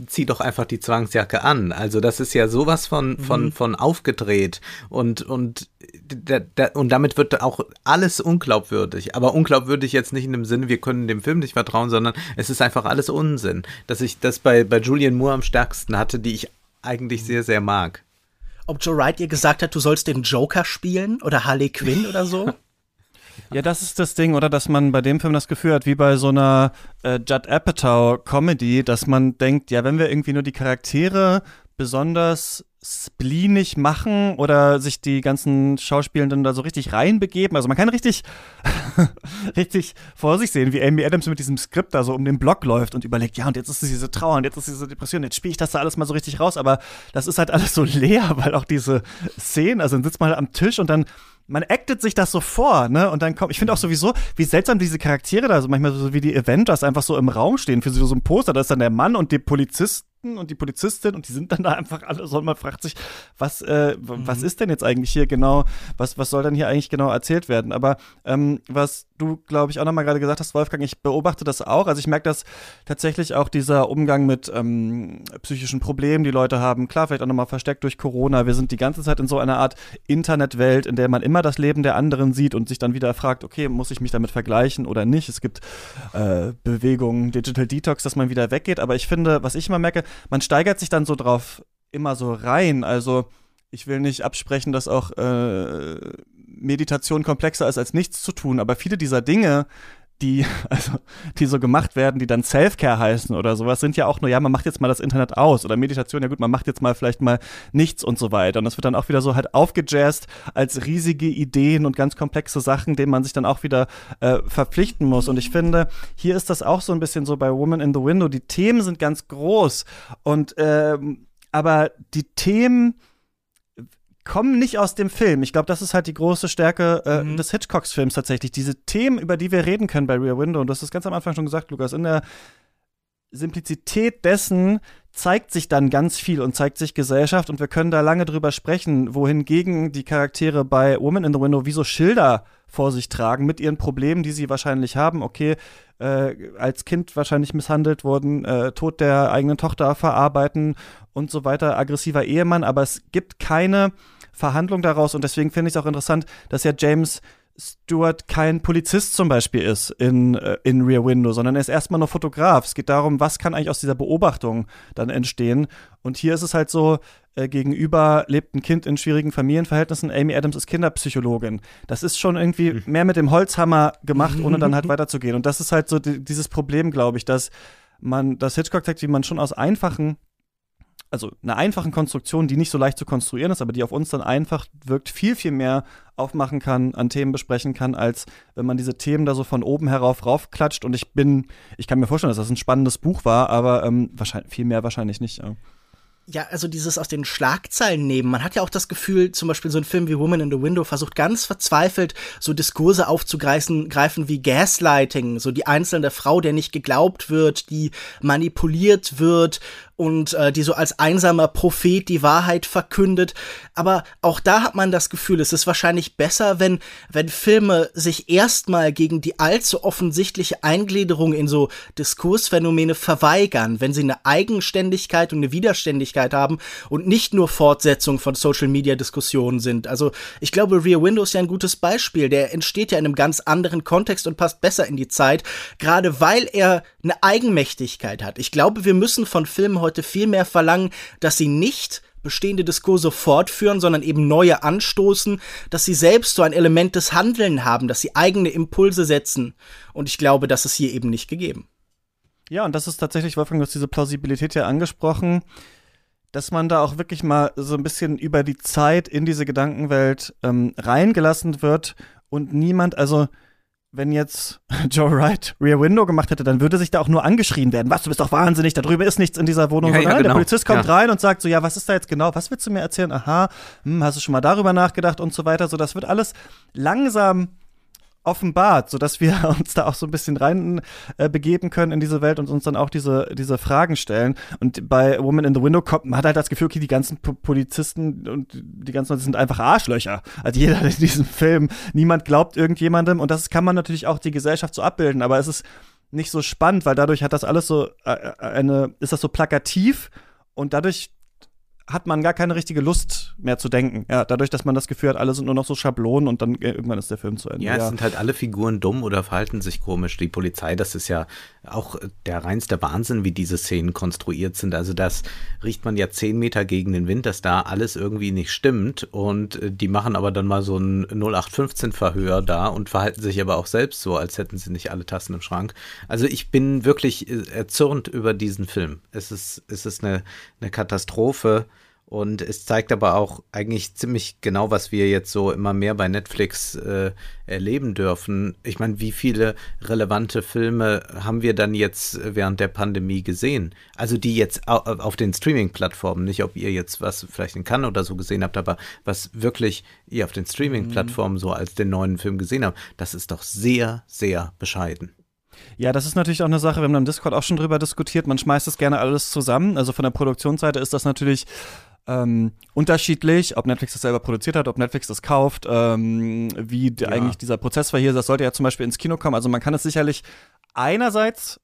zieh doch einfach die Zwangsjacke an. Also das ist ja sowas von von mhm. von aufgedreht und und da, da, und damit wird auch alles unglaubwürdig. Aber unglaubwürdig jetzt nicht in dem Sinne, wir können dem Film nicht vertrauen, sondern es ist einfach alles Unsinn. Dass ich das bei bei Julian Moore am stärksten hatte, die ich eigentlich sehr sehr mag. Ob Joe Wright ihr gesagt hat, du sollst den Joker spielen oder Harley Quinn oder so? Ja, das ist das Ding, oder? Dass man bei dem Film das Gefühl hat, wie bei so einer äh, Judd Apatow Comedy, dass man denkt, ja, wenn wir irgendwie nur die Charaktere besonders spleenig machen oder sich die ganzen Schauspielenden da so richtig reinbegeben. Also man kann richtig, richtig vor sich sehen, wie Amy Adams mit diesem Skript da so um den Block läuft und überlegt, ja, und jetzt ist diese Trauer und jetzt ist diese Depression, jetzt spiele ich das da alles mal so richtig raus. Aber das ist halt alles so leer, weil auch diese Szenen, also dann sitzt man halt am Tisch und dann man actet sich das so vor, ne? Und dann kommt, ich finde auch sowieso, wie seltsam diese Charaktere da so manchmal so wie die Avengers einfach so im Raum stehen für so, so ein Poster. Da ist dann der Mann und die Polizist und die Polizistin und die sind dann da einfach alle so und man fragt sich, was, äh, was mhm. ist denn jetzt eigentlich hier genau, was, was soll denn hier eigentlich genau erzählt werden? Aber ähm, was du, glaube ich, auch nochmal gerade gesagt hast, Wolfgang, ich beobachte das auch. Also ich merke, dass tatsächlich auch dieser Umgang mit ähm, psychischen Problemen, die Leute haben, klar, vielleicht auch nochmal versteckt durch Corona. Wir sind die ganze Zeit in so einer Art Internetwelt, in der man immer das Leben der anderen sieht und sich dann wieder fragt, okay, muss ich mich damit vergleichen oder nicht? Es gibt äh, Bewegungen, Digital Detox, dass man wieder weggeht. Aber ich finde, was ich immer merke, man steigert sich dann so drauf immer so rein. Also ich will nicht absprechen, dass auch äh, Meditation komplexer ist als nichts zu tun, aber viele dieser Dinge, die, also, die so gemacht werden, die dann Self-Care heißen oder sowas, sind ja auch nur, ja, man macht jetzt mal das Internet aus oder Meditation, ja gut, man macht jetzt mal vielleicht mal nichts und so weiter. Und das wird dann auch wieder so halt aufgejazzt als riesige Ideen und ganz komplexe Sachen, denen man sich dann auch wieder äh, verpflichten muss. Und ich finde, hier ist das auch so ein bisschen so bei Woman in the Window. Die Themen sind ganz groß und ähm, aber die Themen kommen nicht aus dem Film. Ich glaube, das ist halt die große Stärke äh, mhm. des Hitchcocks-Films tatsächlich. Diese Themen, über die wir reden können bei Rear Window, und du hast es ganz am Anfang schon gesagt, Lukas, in der Simplizität dessen zeigt sich dann ganz viel und zeigt sich Gesellschaft und wir können da lange drüber sprechen, wohingegen die Charaktere bei Woman in the Window wie so Schilder vor sich tragen mit ihren Problemen, die sie wahrscheinlich haben. Okay, äh, als Kind wahrscheinlich misshandelt wurden, äh, Tod der eigenen Tochter verarbeiten und so weiter, aggressiver Ehemann, aber es gibt keine Verhandlung daraus und deswegen finde ich es auch interessant, dass ja James Stewart kein Polizist zum Beispiel ist in, äh, in Rear Window, sondern er ist erstmal nur Fotograf. Es geht darum, was kann eigentlich aus dieser Beobachtung dann entstehen. Und hier ist es halt so, äh, gegenüber lebt ein Kind in schwierigen Familienverhältnissen. Amy Adams ist Kinderpsychologin. Das ist schon irgendwie mhm. mehr mit dem Holzhammer gemacht, ohne dann halt weiterzugehen. Und das ist halt so die, dieses Problem, glaube ich, dass man, das Hitchcock zeigt, wie man schon aus einfachen also einer einfachen Konstruktion, die nicht so leicht zu konstruieren ist, aber die auf uns dann einfach wirkt, viel, viel mehr aufmachen kann, an Themen besprechen kann, als wenn man diese Themen da so von oben herauf raufklatscht. Und ich bin, ich kann mir vorstellen, dass das ein spannendes Buch war, aber ähm, wahrscheinlich, viel mehr wahrscheinlich nicht. Ja. Ja, also dieses aus den Schlagzeilen nehmen. Man hat ja auch das Gefühl, zum Beispiel so ein Film wie Woman in the Window versucht ganz verzweifelt so Diskurse aufzugreifen, greifen wie Gaslighting, so die einzelne Frau, der nicht geglaubt wird, die manipuliert wird und äh, die so als einsamer Prophet die Wahrheit verkündet. Aber auch da hat man das Gefühl, es ist wahrscheinlich besser, wenn, wenn Filme sich erstmal gegen die allzu offensichtliche Eingliederung in so Diskursphänomene verweigern, wenn sie eine Eigenständigkeit und eine Widerständigkeit haben und nicht nur Fortsetzung von Social Media Diskussionen sind. Also ich glaube, Rear Window ist ja ein gutes Beispiel. Der entsteht ja in einem ganz anderen Kontext und passt besser in die Zeit, gerade weil er eine Eigenmächtigkeit hat. Ich glaube, wir müssen von Filmen heute viel mehr verlangen, dass sie nicht bestehende Diskurse fortführen, sondern eben neue anstoßen, dass sie selbst so ein Element des Handeln haben, dass sie eigene Impulse setzen. Und ich glaube, das ist hier eben nicht gegeben. Ja, und das ist tatsächlich, Wolfgang, du hast diese Plausibilität ja angesprochen, dass man da auch wirklich mal so ein bisschen über die Zeit in diese Gedankenwelt ähm, reingelassen wird und niemand, also wenn jetzt Joe Wright Rear Window gemacht hätte, dann würde sich da auch nur angeschrien werden. Was, du bist doch wahnsinnig, da drüben ist nichts in dieser Wohnung. Ja, ja, genau. Der Polizist kommt ja. rein und sagt so, ja, was ist da jetzt genau? Was willst du mir erzählen? Aha, hm, hast du schon mal darüber nachgedacht und so weiter. So, das wird alles langsam offenbart, sodass wir uns da auch so ein bisschen rein äh, begeben können in diese Welt und uns dann auch diese, diese Fragen stellen. Und bei Woman in the Window kommt, man hat halt das Gefühl, okay, die ganzen Polizisten und die ganzen Leute sind einfach Arschlöcher. Also jeder in diesem Film, niemand glaubt irgendjemandem und das kann man natürlich auch die Gesellschaft so abbilden, aber es ist nicht so spannend, weil dadurch hat das alles so äh, äh eine, ist das so plakativ und dadurch hat man gar keine richtige Lust mehr zu denken. Ja, dadurch, dass man das Gefühl hat, alle sind nur noch so Schablonen und dann äh, irgendwann ist der Film zu Ende. Ja, es sind halt alle Figuren dumm oder verhalten sich komisch. Die Polizei, das ist ja auch der reinste Wahnsinn, wie diese Szenen konstruiert sind. Also das riecht man ja zehn Meter gegen den Wind, dass da alles irgendwie nicht stimmt und äh, die machen aber dann mal so ein 0815 Verhör da und verhalten sich aber auch selbst so, als hätten sie nicht alle Tassen im Schrank. Also ich bin wirklich äh, erzürnt über diesen Film. Es ist, es ist eine, eine Katastrophe Und es zeigt aber auch eigentlich ziemlich genau, was wir jetzt so immer mehr bei Netflix äh, erleben dürfen. Ich meine, wie viele relevante Filme haben wir dann jetzt während der Pandemie gesehen? Also die jetzt auf den Streaming-Plattformen, nicht ob ihr jetzt was vielleicht in Cannes oder so gesehen habt, aber was wirklich ihr auf den Streaming-Plattformen so als den neuen Film gesehen habt, das ist doch sehr, sehr bescheiden. Ja, das ist natürlich auch eine Sache, wir haben im Discord auch schon drüber diskutiert, man schmeißt das gerne alles zusammen. Also von der Produktionsseite ist das natürlich ähm, unterschiedlich, ob Netflix das selber produziert hat, ob Netflix das kauft, ähm, wie ja. eigentlich dieser Prozess war hier. Das sollte ja zum Beispiel ins Kino kommen. Also man kann es sicherlich einerseits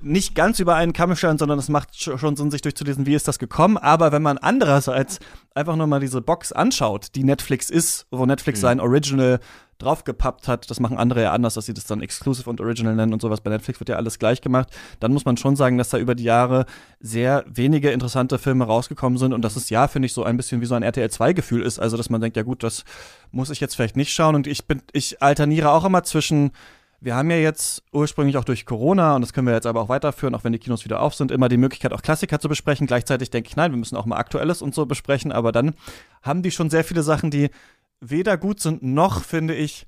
nicht ganz über einen Kamm stellen, sondern es macht schon Sinn, sich durchzulesen, wie ist das gekommen. Aber wenn man andererseits einfach nur mal diese Box anschaut, die Netflix ist, wo Netflix mhm. sein Original draufgepappt hat. Das machen andere ja anders, dass sie das dann Exclusive und Original nennen und sowas. Bei Netflix wird ja alles gleich gemacht. Dann muss man schon sagen, dass da über die Jahre sehr wenige interessante Filme rausgekommen sind und dass es ja, finde ich, so ein bisschen wie so ein RTL 2-Gefühl ist. Also, dass man denkt, ja gut, das muss ich jetzt vielleicht nicht schauen. Und ich bin, ich alterniere auch immer zwischen wir haben ja jetzt ursprünglich auch durch Corona, und das können wir jetzt aber auch weiterführen, auch wenn die Kinos wieder auf sind, immer die Möglichkeit, auch Klassiker zu besprechen. Gleichzeitig denke ich, nein, wir müssen auch mal Aktuelles und so besprechen, aber dann haben die schon sehr viele Sachen, die weder gut sind, noch, finde ich,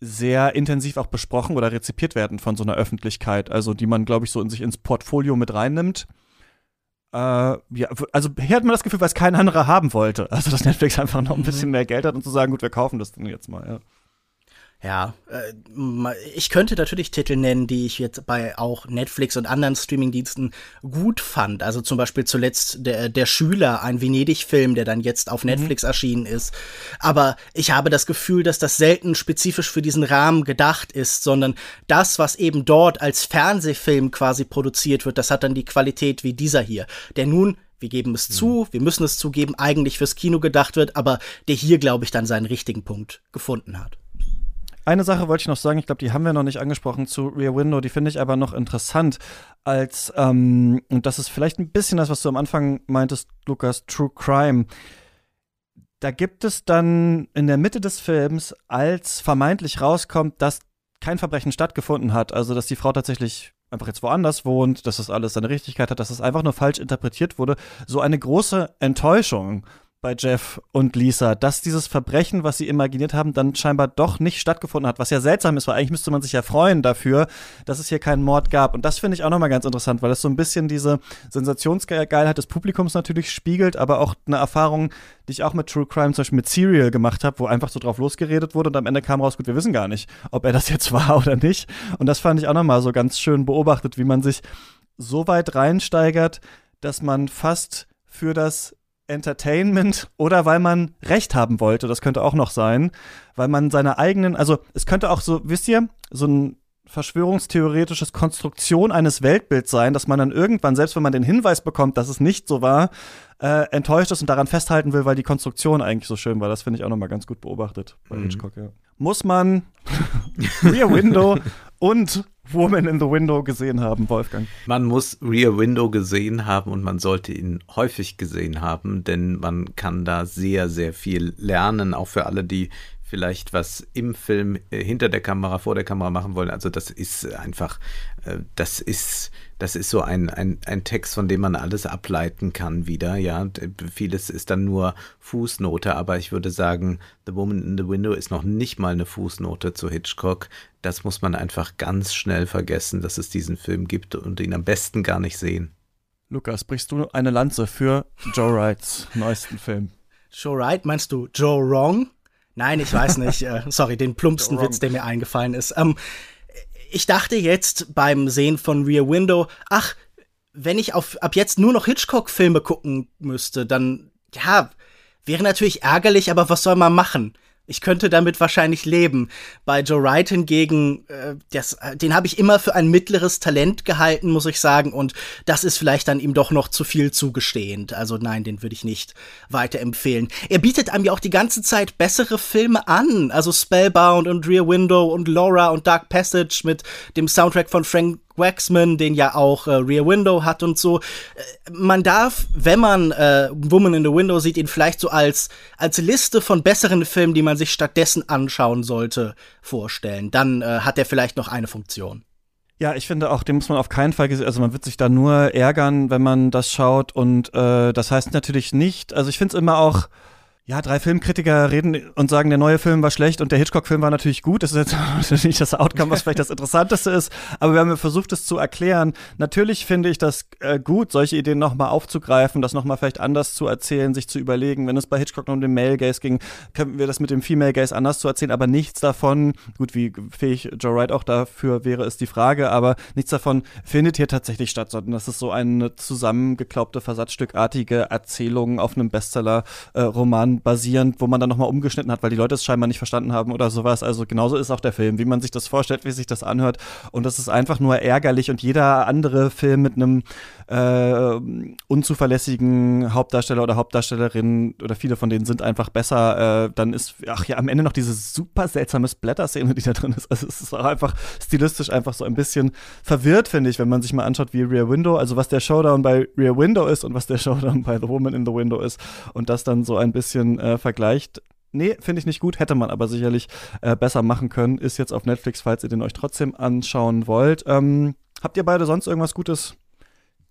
sehr intensiv auch besprochen oder rezipiert werden von so einer Öffentlichkeit, also die man, glaube ich, so in sich ins Portfolio mit reinnimmt. Äh, ja, also hier hat man das Gefühl, weil es kein anderer haben wollte. Also dass Netflix einfach noch ein mhm. bisschen mehr Geld hat und zu sagen, gut, wir kaufen das dann jetzt mal, ja. Ja, äh, ich könnte natürlich Titel nennen, die ich jetzt bei auch Netflix und anderen Streamingdiensten gut fand. Also zum Beispiel zuletzt der, der Schüler, ein Venedig-Film, der dann jetzt auf mhm. Netflix mhm. erschienen ist. Aber ich habe das Gefühl, dass das selten spezifisch für diesen Rahmen gedacht ist, sondern das, was eben dort als Fernsehfilm quasi produziert wird, das hat dann die Qualität wie dieser hier, der nun wir geben es mhm. zu, wir müssen es zugeben, eigentlich fürs Kino gedacht wird, aber der hier, glaube ich, dann seinen richtigen Punkt gefunden hat. Eine Sache wollte ich noch sagen, ich glaube, die haben wir noch nicht angesprochen zu Rear Window, die finde ich aber noch interessant als, ähm, und das ist vielleicht ein bisschen das, was du am Anfang meintest, Lukas, True Crime. Da gibt es dann in der Mitte des Films, als vermeintlich rauskommt, dass kein Verbrechen stattgefunden hat, also dass die Frau tatsächlich einfach jetzt woanders wohnt, dass das alles seine Richtigkeit hat, dass das einfach nur falsch interpretiert wurde, so eine große Enttäuschung bei Jeff und Lisa, dass dieses Verbrechen, was sie imaginiert haben, dann scheinbar doch nicht stattgefunden hat. Was ja seltsam ist, weil eigentlich müsste man sich ja freuen dafür, dass es hier keinen Mord gab. Und das finde ich auch nochmal ganz interessant, weil es so ein bisschen diese Sensationsgeilheit des Publikums natürlich spiegelt, aber auch eine Erfahrung, die ich auch mit True Crime, zum Beispiel mit Serial gemacht habe, wo einfach so drauf losgeredet wurde und am Ende kam raus, gut, wir wissen gar nicht, ob er das jetzt war oder nicht. Und das fand ich auch nochmal so ganz schön beobachtet, wie man sich so weit reinsteigert, dass man fast für das Entertainment oder weil man Recht haben wollte, das könnte auch noch sein, weil man seine eigenen, also es könnte auch so, wisst ihr, so ein verschwörungstheoretisches Konstruktion eines Weltbilds sein, dass man dann irgendwann, selbst wenn man den Hinweis bekommt, dass es nicht so war, äh, enttäuscht ist und daran festhalten will, weil die Konstruktion eigentlich so schön war. Das finde ich auch nochmal ganz gut beobachtet bei mhm. Hitchcock, ja. Muss man Rear Window und Woman in the Window gesehen haben, Wolfgang? Man muss Rear Window gesehen haben und man sollte ihn häufig gesehen haben, denn man kann da sehr, sehr viel lernen, auch für alle, die vielleicht was im Film äh, hinter der Kamera, vor der Kamera machen wollen. Also das ist einfach, äh, das ist, das ist so ein, ein, ein Text, von dem man alles ableiten kann wieder. Ja, vieles ist dann nur Fußnote, aber ich würde sagen, The Woman in the Window ist noch nicht mal eine Fußnote zu Hitchcock. Das muss man einfach ganz schnell vergessen, dass es diesen Film gibt und ihn am besten gar nicht sehen. Lukas, brichst du eine Lanze für Joe Wrights neuesten Film? Joe Wright, meinst du Joe Wrong? Nein, ich weiß nicht. Äh, sorry, den plumpsten Witz, der mir eingefallen ist. Ähm, ich dachte jetzt beim Sehen von Rear Window, ach, wenn ich auf, ab jetzt nur noch Hitchcock-Filme gucken müsste, dann, ja, wäre natürlich ärgerlich, aber was soll man machen? Ich könnte damit wahrscheinlich leben. Bei Joe Wright hingegen, äh, das, äh, den habe ich immer für ein mittleres Talent gehalten, muss ich sagen. Und das ist vielleicht dann ihm doch noch zu viel zugestehend. Also nein, den würde ich nicht weiterempfehlen. Er bietet einem ja auch die ganze Zeit bessere Filme an. Also Spellbound und Rear Window und Laura und Dark Passage mit dem Soundtrack von Frank Waxman, den ja auch äh, Rear Window hat und so. Äh, man darf, wenn man äh, Woman in the Window sieht, ihn vielleicht so als, als Liste von besseren Filmen, die man sich stattdessen anschauen sollte, vorstellen. Dann äh, hat er vielleicht noch eine Funktion. Ja, ich finde auch, den muss man auf keinen Fall, also man wird sich da nur ärgern, wenn man das schaut und äh, das heißt natürlich nicht, also ich finde es immer auch, ja, drei Filmkritiker reden und sagen, der neue Film war schlecht und der Hitchcock-Film war natürlich gut. Das ist jetzt nicht das Outcome, was vielleicht das Interessanteste ist, aber wir haben versucht, es zu erklären. Natürlich finde ich das äh, gut, solche Ideen nochmal aufzugreifen, das nochmal vielleicht anders zu erzählen, sich zu überlegen. Wenn es bei Hitchcock um den Male Gaze ging, könnten wir das mit dem Female Gaze anders zu erzählen, aber nichts davon, gut, wie fähig Joe Wright auch dafür wäre, ist die Frage, aber nichts davon findet hier tatsächlich statt, sondern das ist so eine zusammengeklaubte, versatzstückartige Erzählung auf einem Bestseller-Roman. Basierend, wo man dann nochmal umgeschnitten hat, weil die Leute es scheinbar nicht verstanden haben oder sowas. Also genauso ist auch der Film, wie man sich das vorstellt, wie sich das anhört. Und das ist einfach nur ärgerlich und jeder andere Film mit einem äh, unzuverlässigen Hauptdarsteller oder Hauptdarstellerin oder viele von denen sind einfach besser. Äh, dann ist, ach ja, am Ende noch diese super seltsame Splatter-Szene, die da drin ist. Also es ist auch einfach stilistisch einfach so ein bisschen verwirrt, finde ich, wenn man sich mal anschaut, wie Rear Window, also was der Showdown bei Rear Window ist und was der Showdown bei The Woman in the Window ist und das dann so ein bisschen äh, vergleicht. Nee, finde ich nicht gut, hätte man aber sicherlich äh, besser machen können. Ist jetzt auf Netflix, falls ihr den euch trotzdem anschauen wollt. Ähm, habt ihr beide sonst irgendwas Gutes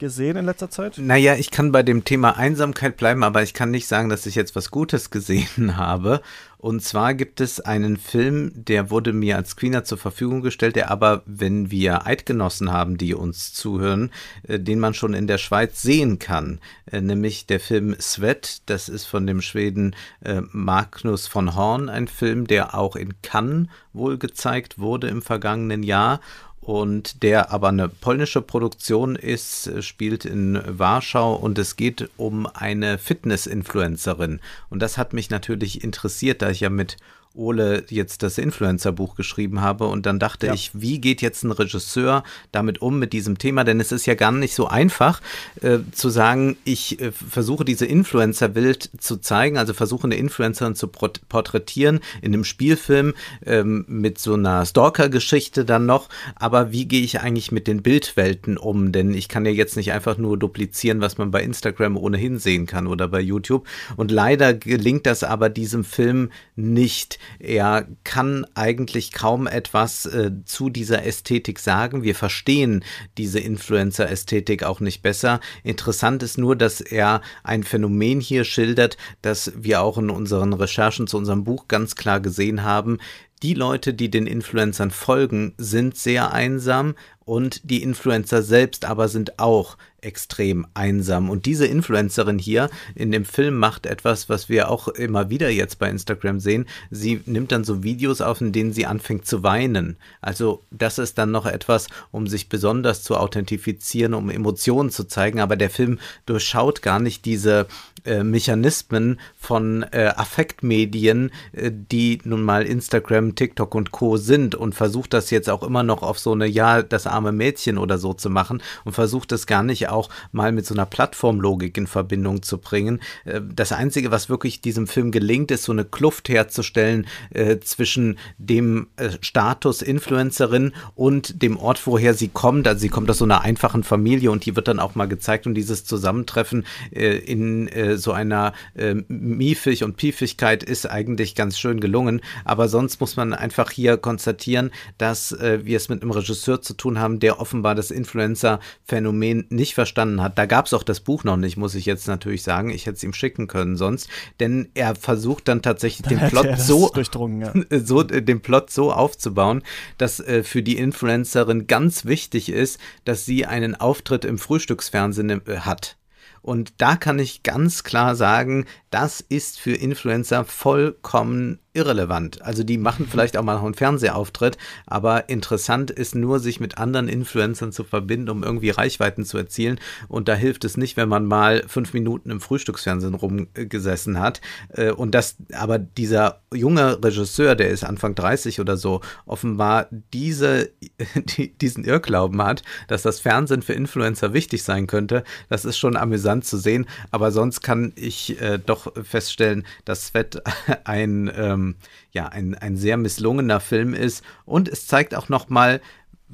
gesehen in letzter Zeit? Naja, ich kann bei dem Thema Einsamkeit bleiben, aber ich kann nicht sagen, dass ich jetzt was Gutes gesehen habe. Und zwar gibt es einen Film, der wurde mir als Screener zur Verfügung gestellt, der aber, wenn wir Eidgenossen haben, die uns zuhören, äh, den man schon in der Schweiz sehen kann. Äh, nämlich der Film Sweat, das ist von dem Schweden äh, Magnus von Horn, ein Film, der auch in Cannes wohl gezeigt wurde im vergangenen Jahr und der aber eine polnische Produktion ist, spielt in Warschau und es geht um eine Fitness-Influencerin. Und das hat mich natürlich interessiert, da ich ja mit Ole jetzt das Influencer-Buch geschrieben habe und dann dachte ja. ich, wie geht jetzt ein Regisseur damit um mit diesem Thema? Denn es ist ja gar nicht so einfach äh, zu sagen, ich äh, versuche diese Influencer-Bild zu zeigen, also versuche eine Influencerin zu porträtieren in einem Spielfilm ähm, mit so einer Stalker-Geschichte dann noch. Aber wie gehe ich eigentlich mit den Bildwelten um? Denn ich kann ja jetzt nicht einfach nur duplizieren, was man bei Instagram ohnehin sehen kann oder bei YouTube. Und leider gelingt das aber diesem Film nicht. Er kann eigentlich kaum etwas äh, zu dieser Ästhetik sagen. Wir verstehen diese Influencer-Ästhetik auch nicht besser. Interessant ist nur, dass er ein Phänomen hier schildert, das wir auch in unseren Recherchen zu unserem Buch ganz klar gesehen haben. Die Leute, die den Influencern folgen, sind sehr einsam und die Influencer selbst aber sind auch extrem einsam. Und diese Influencerin hier in dem Film macht etwas, was wir auch immer wieder jetzt bei Instagram sehen. Sie nimmt dann so Videos auf, in denen sie anfängt zu weinen. Also das ist dann noch etwas, um sich besonders zu authentifizieren, um Emotionen zu zeigen. Aber der Film durchschaut gar nicht diese äh, Mechanismen von äh, Affektmedien, äh, die nun mal Instagram, TikTok und Co sind und versucht das jetzt auch immer noch auf so eine, ja, das arme Mädchen oder so zu machen und versucht das gar nicht auch mal mit so einer Plattformlogik in Verbindung zu bringen. Äh, das Einzige, was wirklich diesem Film gelingt, ist so eine Kluft herzustellen äh, zwischen dem äh, Status Influencerin und dem Ort, woher sie kommt. Also sie kommt aus so einer einfachen Familie und die wird dann auch mal gezeigt und dieses Zusammentreffen äh, in äh, so einer äh, Miefig und Piefigkeit ist eigentlich ganz schön gelungen. Aber sonst muss man einfach hier konstatieren, dass wir es mit einem Regisseur zu tun haben, der offenbar das Influencer-Phänomen nicht verstanden hat. Da gab es auch das Buch noch nicht, muss ich jetzt natürlich sagen. Ich hätte es ihm schicken können sonst, denn er versucht dann tatsächlich dann den Plot so, ja. so äh, den Plot so aufzubauen, dass äh, für die Influencerin ganz wichtig ist, dass sie einen Auftritt im Frühstücksfernsehen äh, hat. Und da kann ich ganz klar sagen, das ist für Influencer vollkommen irrelevant. Also die machen vielleicht auch mal noch einen Fernsehauftritt, aber interessant ist nur, sich mit anderen Influencern zu verbinden, um irgendwie Reichweiten zu erzielen. Und da hilft es nicht, wenn man mal fünf Minuten im Frühstücksfernsehen rumgesessen hat. Äh, und das, aber dieser junge Regisseur, der ist Anfang 30 oder so, offenbar diese, diesen Irrglauben hat, dass das Fernsehen für Influencer wichtig sein könnte. Das ist schon amüsant zu sehen. Aber sonst kann ich äh, doch feststellen, dass Svet ein ähm, ja, ein, ein sehr misslungener Film ist. Und es zeigt auch nochmal,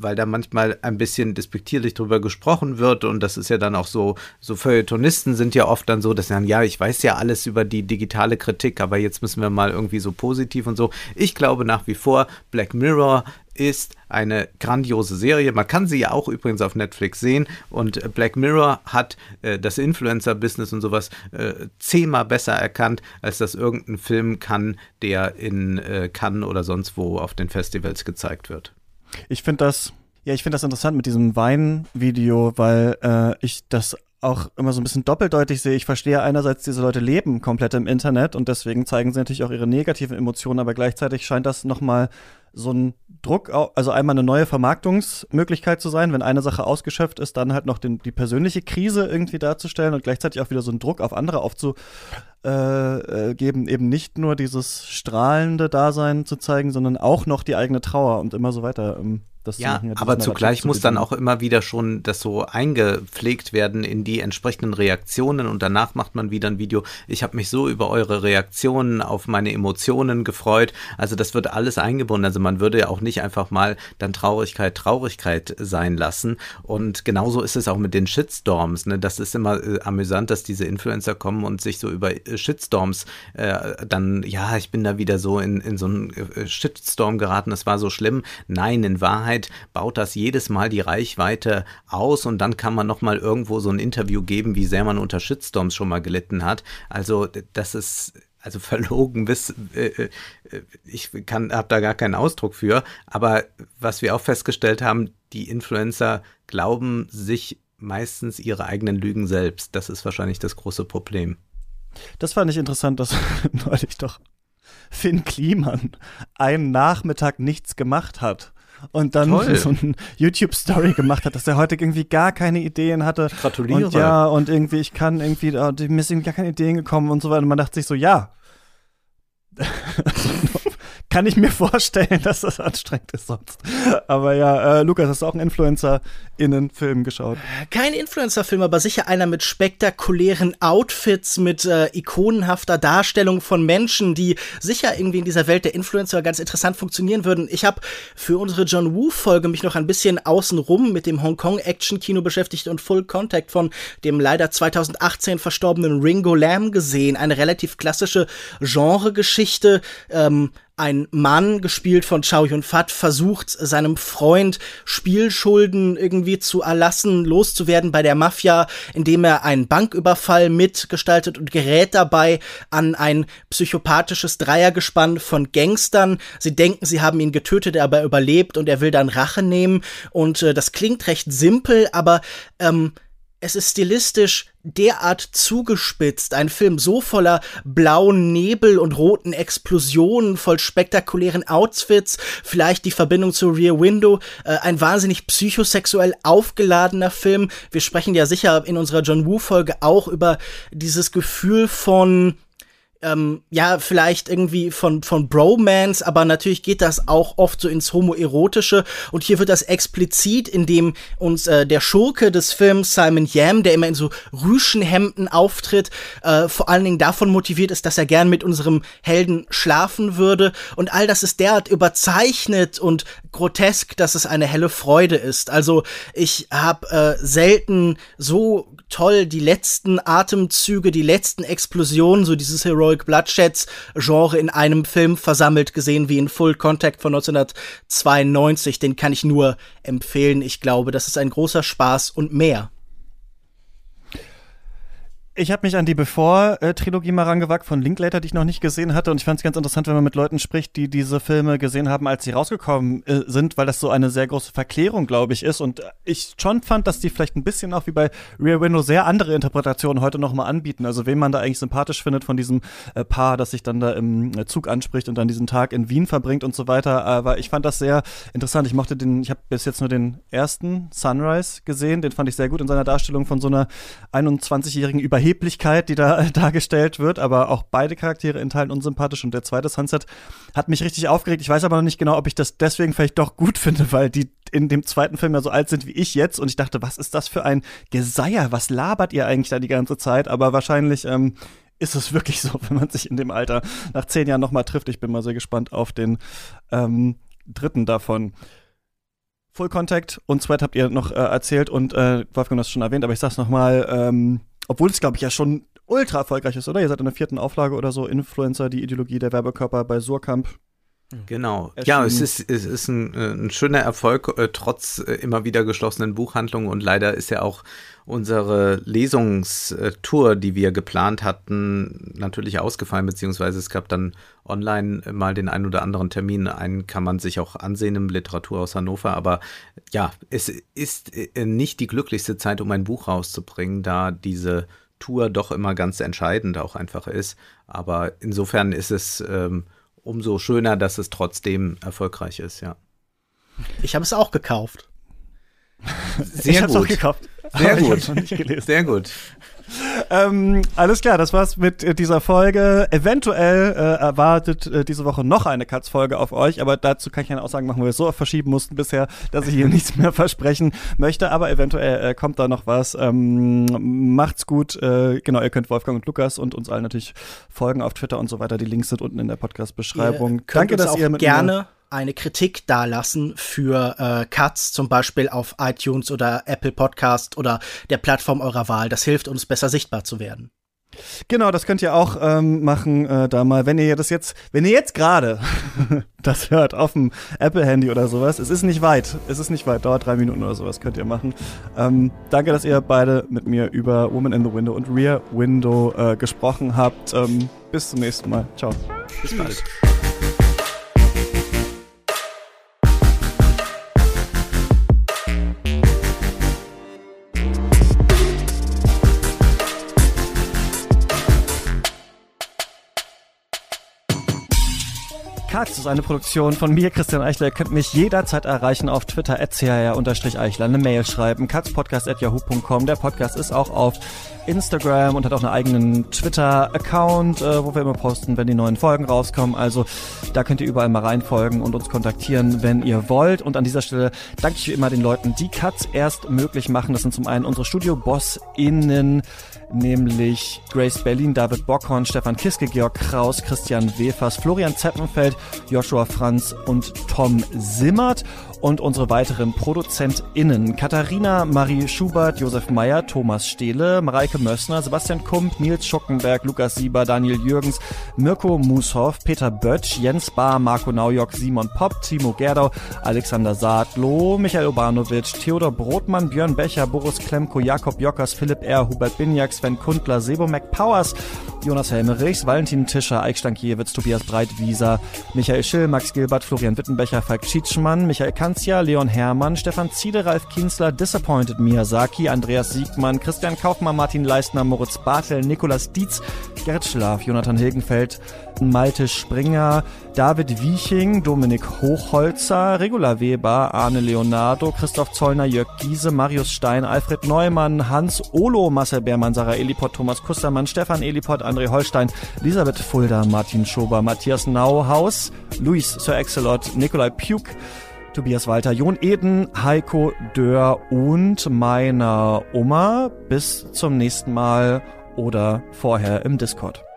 weil da manchmal ein bisschen despektierlich drüber gesprochen wird und das ist ja dann auch so, so Feuilletonisten sind ja oft dann so, dass sie sagen, ja, ich weiß ja alles über die digitale Kritik, aber jetzt müssen wir mal irgendwie so positiv und so. Ich glaube nach wie vor, Black Mirror ist eine grandiose Serie. Man kann sie ja auch übrigens auf Netflix sehen. Und Black Mirror hat äh, das Influencer-Business und sowas äh, zehnmal besser erkannt, als das irgendein Film kann, der in äh, Cannes oder sonst wo auf den Festivals gezeigt wird. Ich finde das, ja, ich finde das interessant mit diesem Wein-Video, weil äh, ich das auch immer so ein bisschen doppeldeutig sehe. Ich verstehe einerseits, diese Leute leben komplett im Internet und deswegen zeigen sie natürlich auch ihre negativen Emotionen, aber gleichzeitig scheint das nochmal so ein Druck, also einmal eine neue Vermarktungsmöglichkeit zu sein, wenn eine Sache ausgeschöpft ist, dann halt noch den, die persönliche Krise irgendwie darzustellen und gleichzeitig auch wieder so einen Druck auf andere aufzugeben, äh, äh, eben nicht nur dieses strahlende Dasein zu zeigen, sondern auch noch die eigene Trauer und immer so weiter. Das ja, aber zugleich muss dann auch immer wieder schon das so eingepflegt werden in die entsprechenden Reaktionen und danach macht man wieder ein Video. Ich habe mich so über eure Reaktionen auf meine Emotionen gefreut. Also das wird alles eingebunden. Also man würde ja auch nicht einfach mal dann Traurigkeit Traurigkeit sein lassen. Und genauso ist es auch mit den Shitstorms. Ne? Das ist immer äh, amüsant, dass diese Influencer kommen und sich so über äh, Shitstorms äh, dann, ja, ich bin da wieder so in, in so einen äh, Shitstorm geraten, das war so schlimm. Nein, in Wahrheit Wahrheit baut das jedes Mal die Reichweite aus und dann kann man nochmal irgendwo so ein Interview geben, wie sehr man unter Shitstorms schon mal gelitten hat. Also das ist also verlogen bis äh, äh ich kann habe da gar keinen Ausdruck für, aber was wir auch festgestellt haben, die Influencer glauben sich meistens ihre eigenen Lügen selbst. Das ist wahrscheinlich das große Problem. Das fand ich interessant, dass neulich doch Finn Kliman einen Nachmittag nichts gemacht hat und dann Toll. so eine YouTube-Story gemacht hat, dass er heute irgendwie gar keine Ideen hatte. Ich gratuliere. Und ja, und irgendwie, ich kann irgendwie, oh, mir sind gar keine Ideen gekommen und so weiter. Und man dachte sich so, ja. kann ich mir vorstellen, dass das anstrengend ist sonst. Aber ja, äh, Lukas, hast du auch einen Influencer-Innen-Film geschaut? Kein Influencer-Film, aber sicher einer mit spektakulären Outfits, mit äh, ikonenhafter Darstellung von Menschen, die sicher irgendwie in dieser Welt der Influencer ganz interessant funktionieren würden. Ich habe für unsere John Woo-Folge mich noch ein bisschen außenrum mit dem Hongkong-Action-Kino beschäftigt und Full Contact von dem leider 2018 verstorbenen Ringo Lam gesehen. Eine relativ klassische Genregeschichte. Ähm, ein Mann, gespielt von Chow Yun-Fat, versucht seinem Freund Spielschulden irgendwie zu erlassen, loszuwerden bei der Mafia, indem er einen Banküberfall mitgestaltet und gerät dabei an ein psychopathisches Dreiergespann von Gangstern. Sie denken, sie haben ihn getötet, er aber überlebt und er will dann Rache nehmen. Und äh, das klingt recht simpel, aber ähm, es ist stilistisch derart zugespitzt, ein Film so voller blauen Nebel und roten Explosionen, voll spektakulären Outfits, vielleicht die Verbindung zu Rear Window, äh, ein wahnsinnig psychosexuell aufgeladener Film. Wir sprechen ja sicher in unserer John Woo Folge auch über dieses Gefühl von ähm, ja, vielleicht irgendwie von, von Bromance, aber natürlich geht das auch oft so ins Homoerotische und hier wird das explizit, indem uns äh, der Schurke des Films Simon Yam, der immer in so Rüschenhemden auftritt, äh, vor allen Dingen davon motiviert ist, dass er gern mit unserem Helden schlafen würde und all das ist derart überzeichnet und grotesk, dass es eine helle Freude ist. Also ich habe äh, selten so toll die letzten Atemzüge, die letzten Explosionen, so dieses Heroic Bloodsheds Genre in einem Film versammelt gesehen wie in Full Contact von 1992. Den kann ich nur empfehlen. Ich glaube, das ist ein großer Spaß und mehr. Ich habe mich an die Before-Trilogie mal rangewagt von Linklater, die ich noch nicht gesehen hatte. Und ich fand es ganz interessant, wenn man mit Leuten spricht, die diese Filme gesehen haben, als sie rausgekommen äh, sind, weil das so eine sehr große Verklärung, glaube ich, ist. Und ich schon fand, dass die vielleicht ein bisschen auch wie bei Rear Window sehr andere Interpretationen heute noch mal anbieten. Also wen man da eigentlich sympathisch findet von diesem äh, Paar, das sich dann da im äh, Zug anspricht und dann diesen Tag in Wien verbringt und so weiter. Aber ich fand das sehr interessant. Ich mochte den, ich habe bis jetzt nur den ersten Sunrise gesehen. Den fand ich sehr gut in seiner Darstellung von so einer 21-jährigen Überhebung Überheblichkeit, die da dargestellt wird, aber auch beide Charaktere in Teilen unsympathisch und der zweite Sunset hat mich richtig aufgeregt. Ich weiß aber noch nicht genau, ob ich das deswegen vielleicht doch gut finde, weil die in dem zweiten Film ja so alt sind wie ich jetzt und ich dachte, was ist das für ein Geseier? Was labert ihr eigentlich da die ganze Zeit? Aber wahrscheinlich ähm, ist es wirklich so, wenn man sich in dem Alter nach zehn Jahren nochmal trifft. Ich bin mal sehr gespannt auf den ähm, dritten davon. Full Contact und Sweat habt ihr noch äh, erzählt und äh, Wolfgang hat es schon erwähnt, aber ich sag's nochmal, ähm, obwohl es, glaube ich, ja schon ultra erfolgreich ist, oder? Ihr seid in der vierten Auflage oder so, Influencer, die Ideologie der Werbekörper bei Surkamp. Genau. Ja, es ist, es ist ein, äh, ein schöner Erfolg, äh, trotz äh, immer wieder geschlossenen Buchhandlungen. Und leider ist ja auch unsere Lesungstour, die wir geplant hatten, natürlich ausgefallen, beziehungsweise es gab dann online mal den einen oder anderen Termin. Einen kann man sich auch ansehen im Literaturhaus Hannover. Aber ja, es ist nicht die glücklichste Zeit, um ein Buch rauszubringen, da diese Tour doch immer ganz entscheidend auch einfach ist. Aber insofern ist es ähm, umso schöner, dass es trotzdem erfolgreich ist, ja. Ich habe es auch gekauft. Sehr ich es auch gekauft. Sehr gut. Sehr gut. Ähm, alles klar, das war's mit äh, dieser Folge. Eventuell äh, erwartet äh, diese Woche noch eine Katz-Folge auf euch, aber dazu kann ich eine Aussage machen, wo wir es so verschieben mussten bisher, dass ich hier nichts mehr versprechen möchte. Aber eventuell äh, kommt da noch was. Ähm, macht's gut. Äh, genau, ihr könnt Wolfgang und Lukas und uns allen natürlich folgen auf Twitter und so weiter. Die Links sind unten in der Podcast-Beschreibung. Danke, dass ihr mit gerne eine Kritik dalassen für äh, Cuts, zum Beispiel auf iTunes oder Apple Podcast oder der Plattform eurer Wahl. Das hilft uns, besser sichtbar zu werden. Genau, das könnt ihr auch ähm, machen, äh, da mal, wenn ihr das jetzt, wenn ihr jetzt gerade das hört auf dem Apple-Handy oder sowas, es ist nicht weit, es ist nicht weit, dauert drei Minuten oder sowas, könnt ihr machen. Ähm, danke, dass ihr beide mit mir über Woman in the Window und Rear Window äh, gesprochen habt. Ähm, bis zum nächsten Mal. Ciao. Bis bald. Katz ist eine Produktion von mir, Christian Eichler. Ihr könnt mich jederzeit erreichen auf Twitter, eichler eine Mail schreiben, katzpodcast.yahoo.com. Der Podcast ist auch auf Instagram und hat auch einen eigenen Twitter-Account, äh, wo wir immer posten, wenn die neuen Folgen rauskommen. Also da könnt ihr überall mal reinfolgen und uns kontaktieren, wenn ihr wollt. Und an dieser Stelle danke ich wie immer den Leuten, die Katz erst möglich machen. Das sind zum einen unsere Studio-BossInnen, nämlich Grace Berlin, David Bockhorn, Stefan Kiske, Georg Kraus, Christian Wefers, Florian Zeppenfeld, Joshua Franz und Tom Simmert und unsere weiteren ProduzentInnen Katharina Marie Schubert, Josef Meyer, Thomas Stehle, Mareike Mössner, Sebastian Kump, Nils Schuckenberg, Lukas Sieber, Daniel Jürgens, Mirko Mushoff, Peter Böttsch, Jens Bahr, Marco Naujock, Simon Popp, Timo Gerdau, Alexander Saatloh, Michael Obanovic, Theodor Brotmann, Björn Becher, Boris Klemko, Jakob Jockers, Philipp R., Hubert Binjak, Sven Kundler, Sebo McPowers, Jonas Helmerichs, Valentin Tischer, Eik Stankiewicz, Tobias Breitwieser, Michael Schill, Max Gilbert, Florian Wittenbecher, Falk Schietschmann, Michael Kanzia, Leon Hermann, Stefan Ziede, Ralf Kienzler, Disappointed Miyazaki, Andreas Siegmann, Christian Kaufmann, Martin Leistner, Moritz Bartel, Nikolas Dietz, Gerrit Schlaf, Jonathan Hilgenfeld, Malte Springer, David Wieching, Dominik Hochholzer, Regula Weber, Arne Leonardo, Christoph Zollner, Jörg Giese, Marius Stein, Alfred Neumann, Hans Olo, Marcel Beermann, Sarah Eliport, Thomas Kustermann, Stefan Eliport, André Holstein, Elisabeth Fulda, Martin Schober, Matthias Nauhaus, Luis Sir Excelot, Nikolai Puk, Tobias Walter, Jon Eden, Heiko Dörr und meiner Oma. Bis zum nächsten Mal oder vorher im Discord.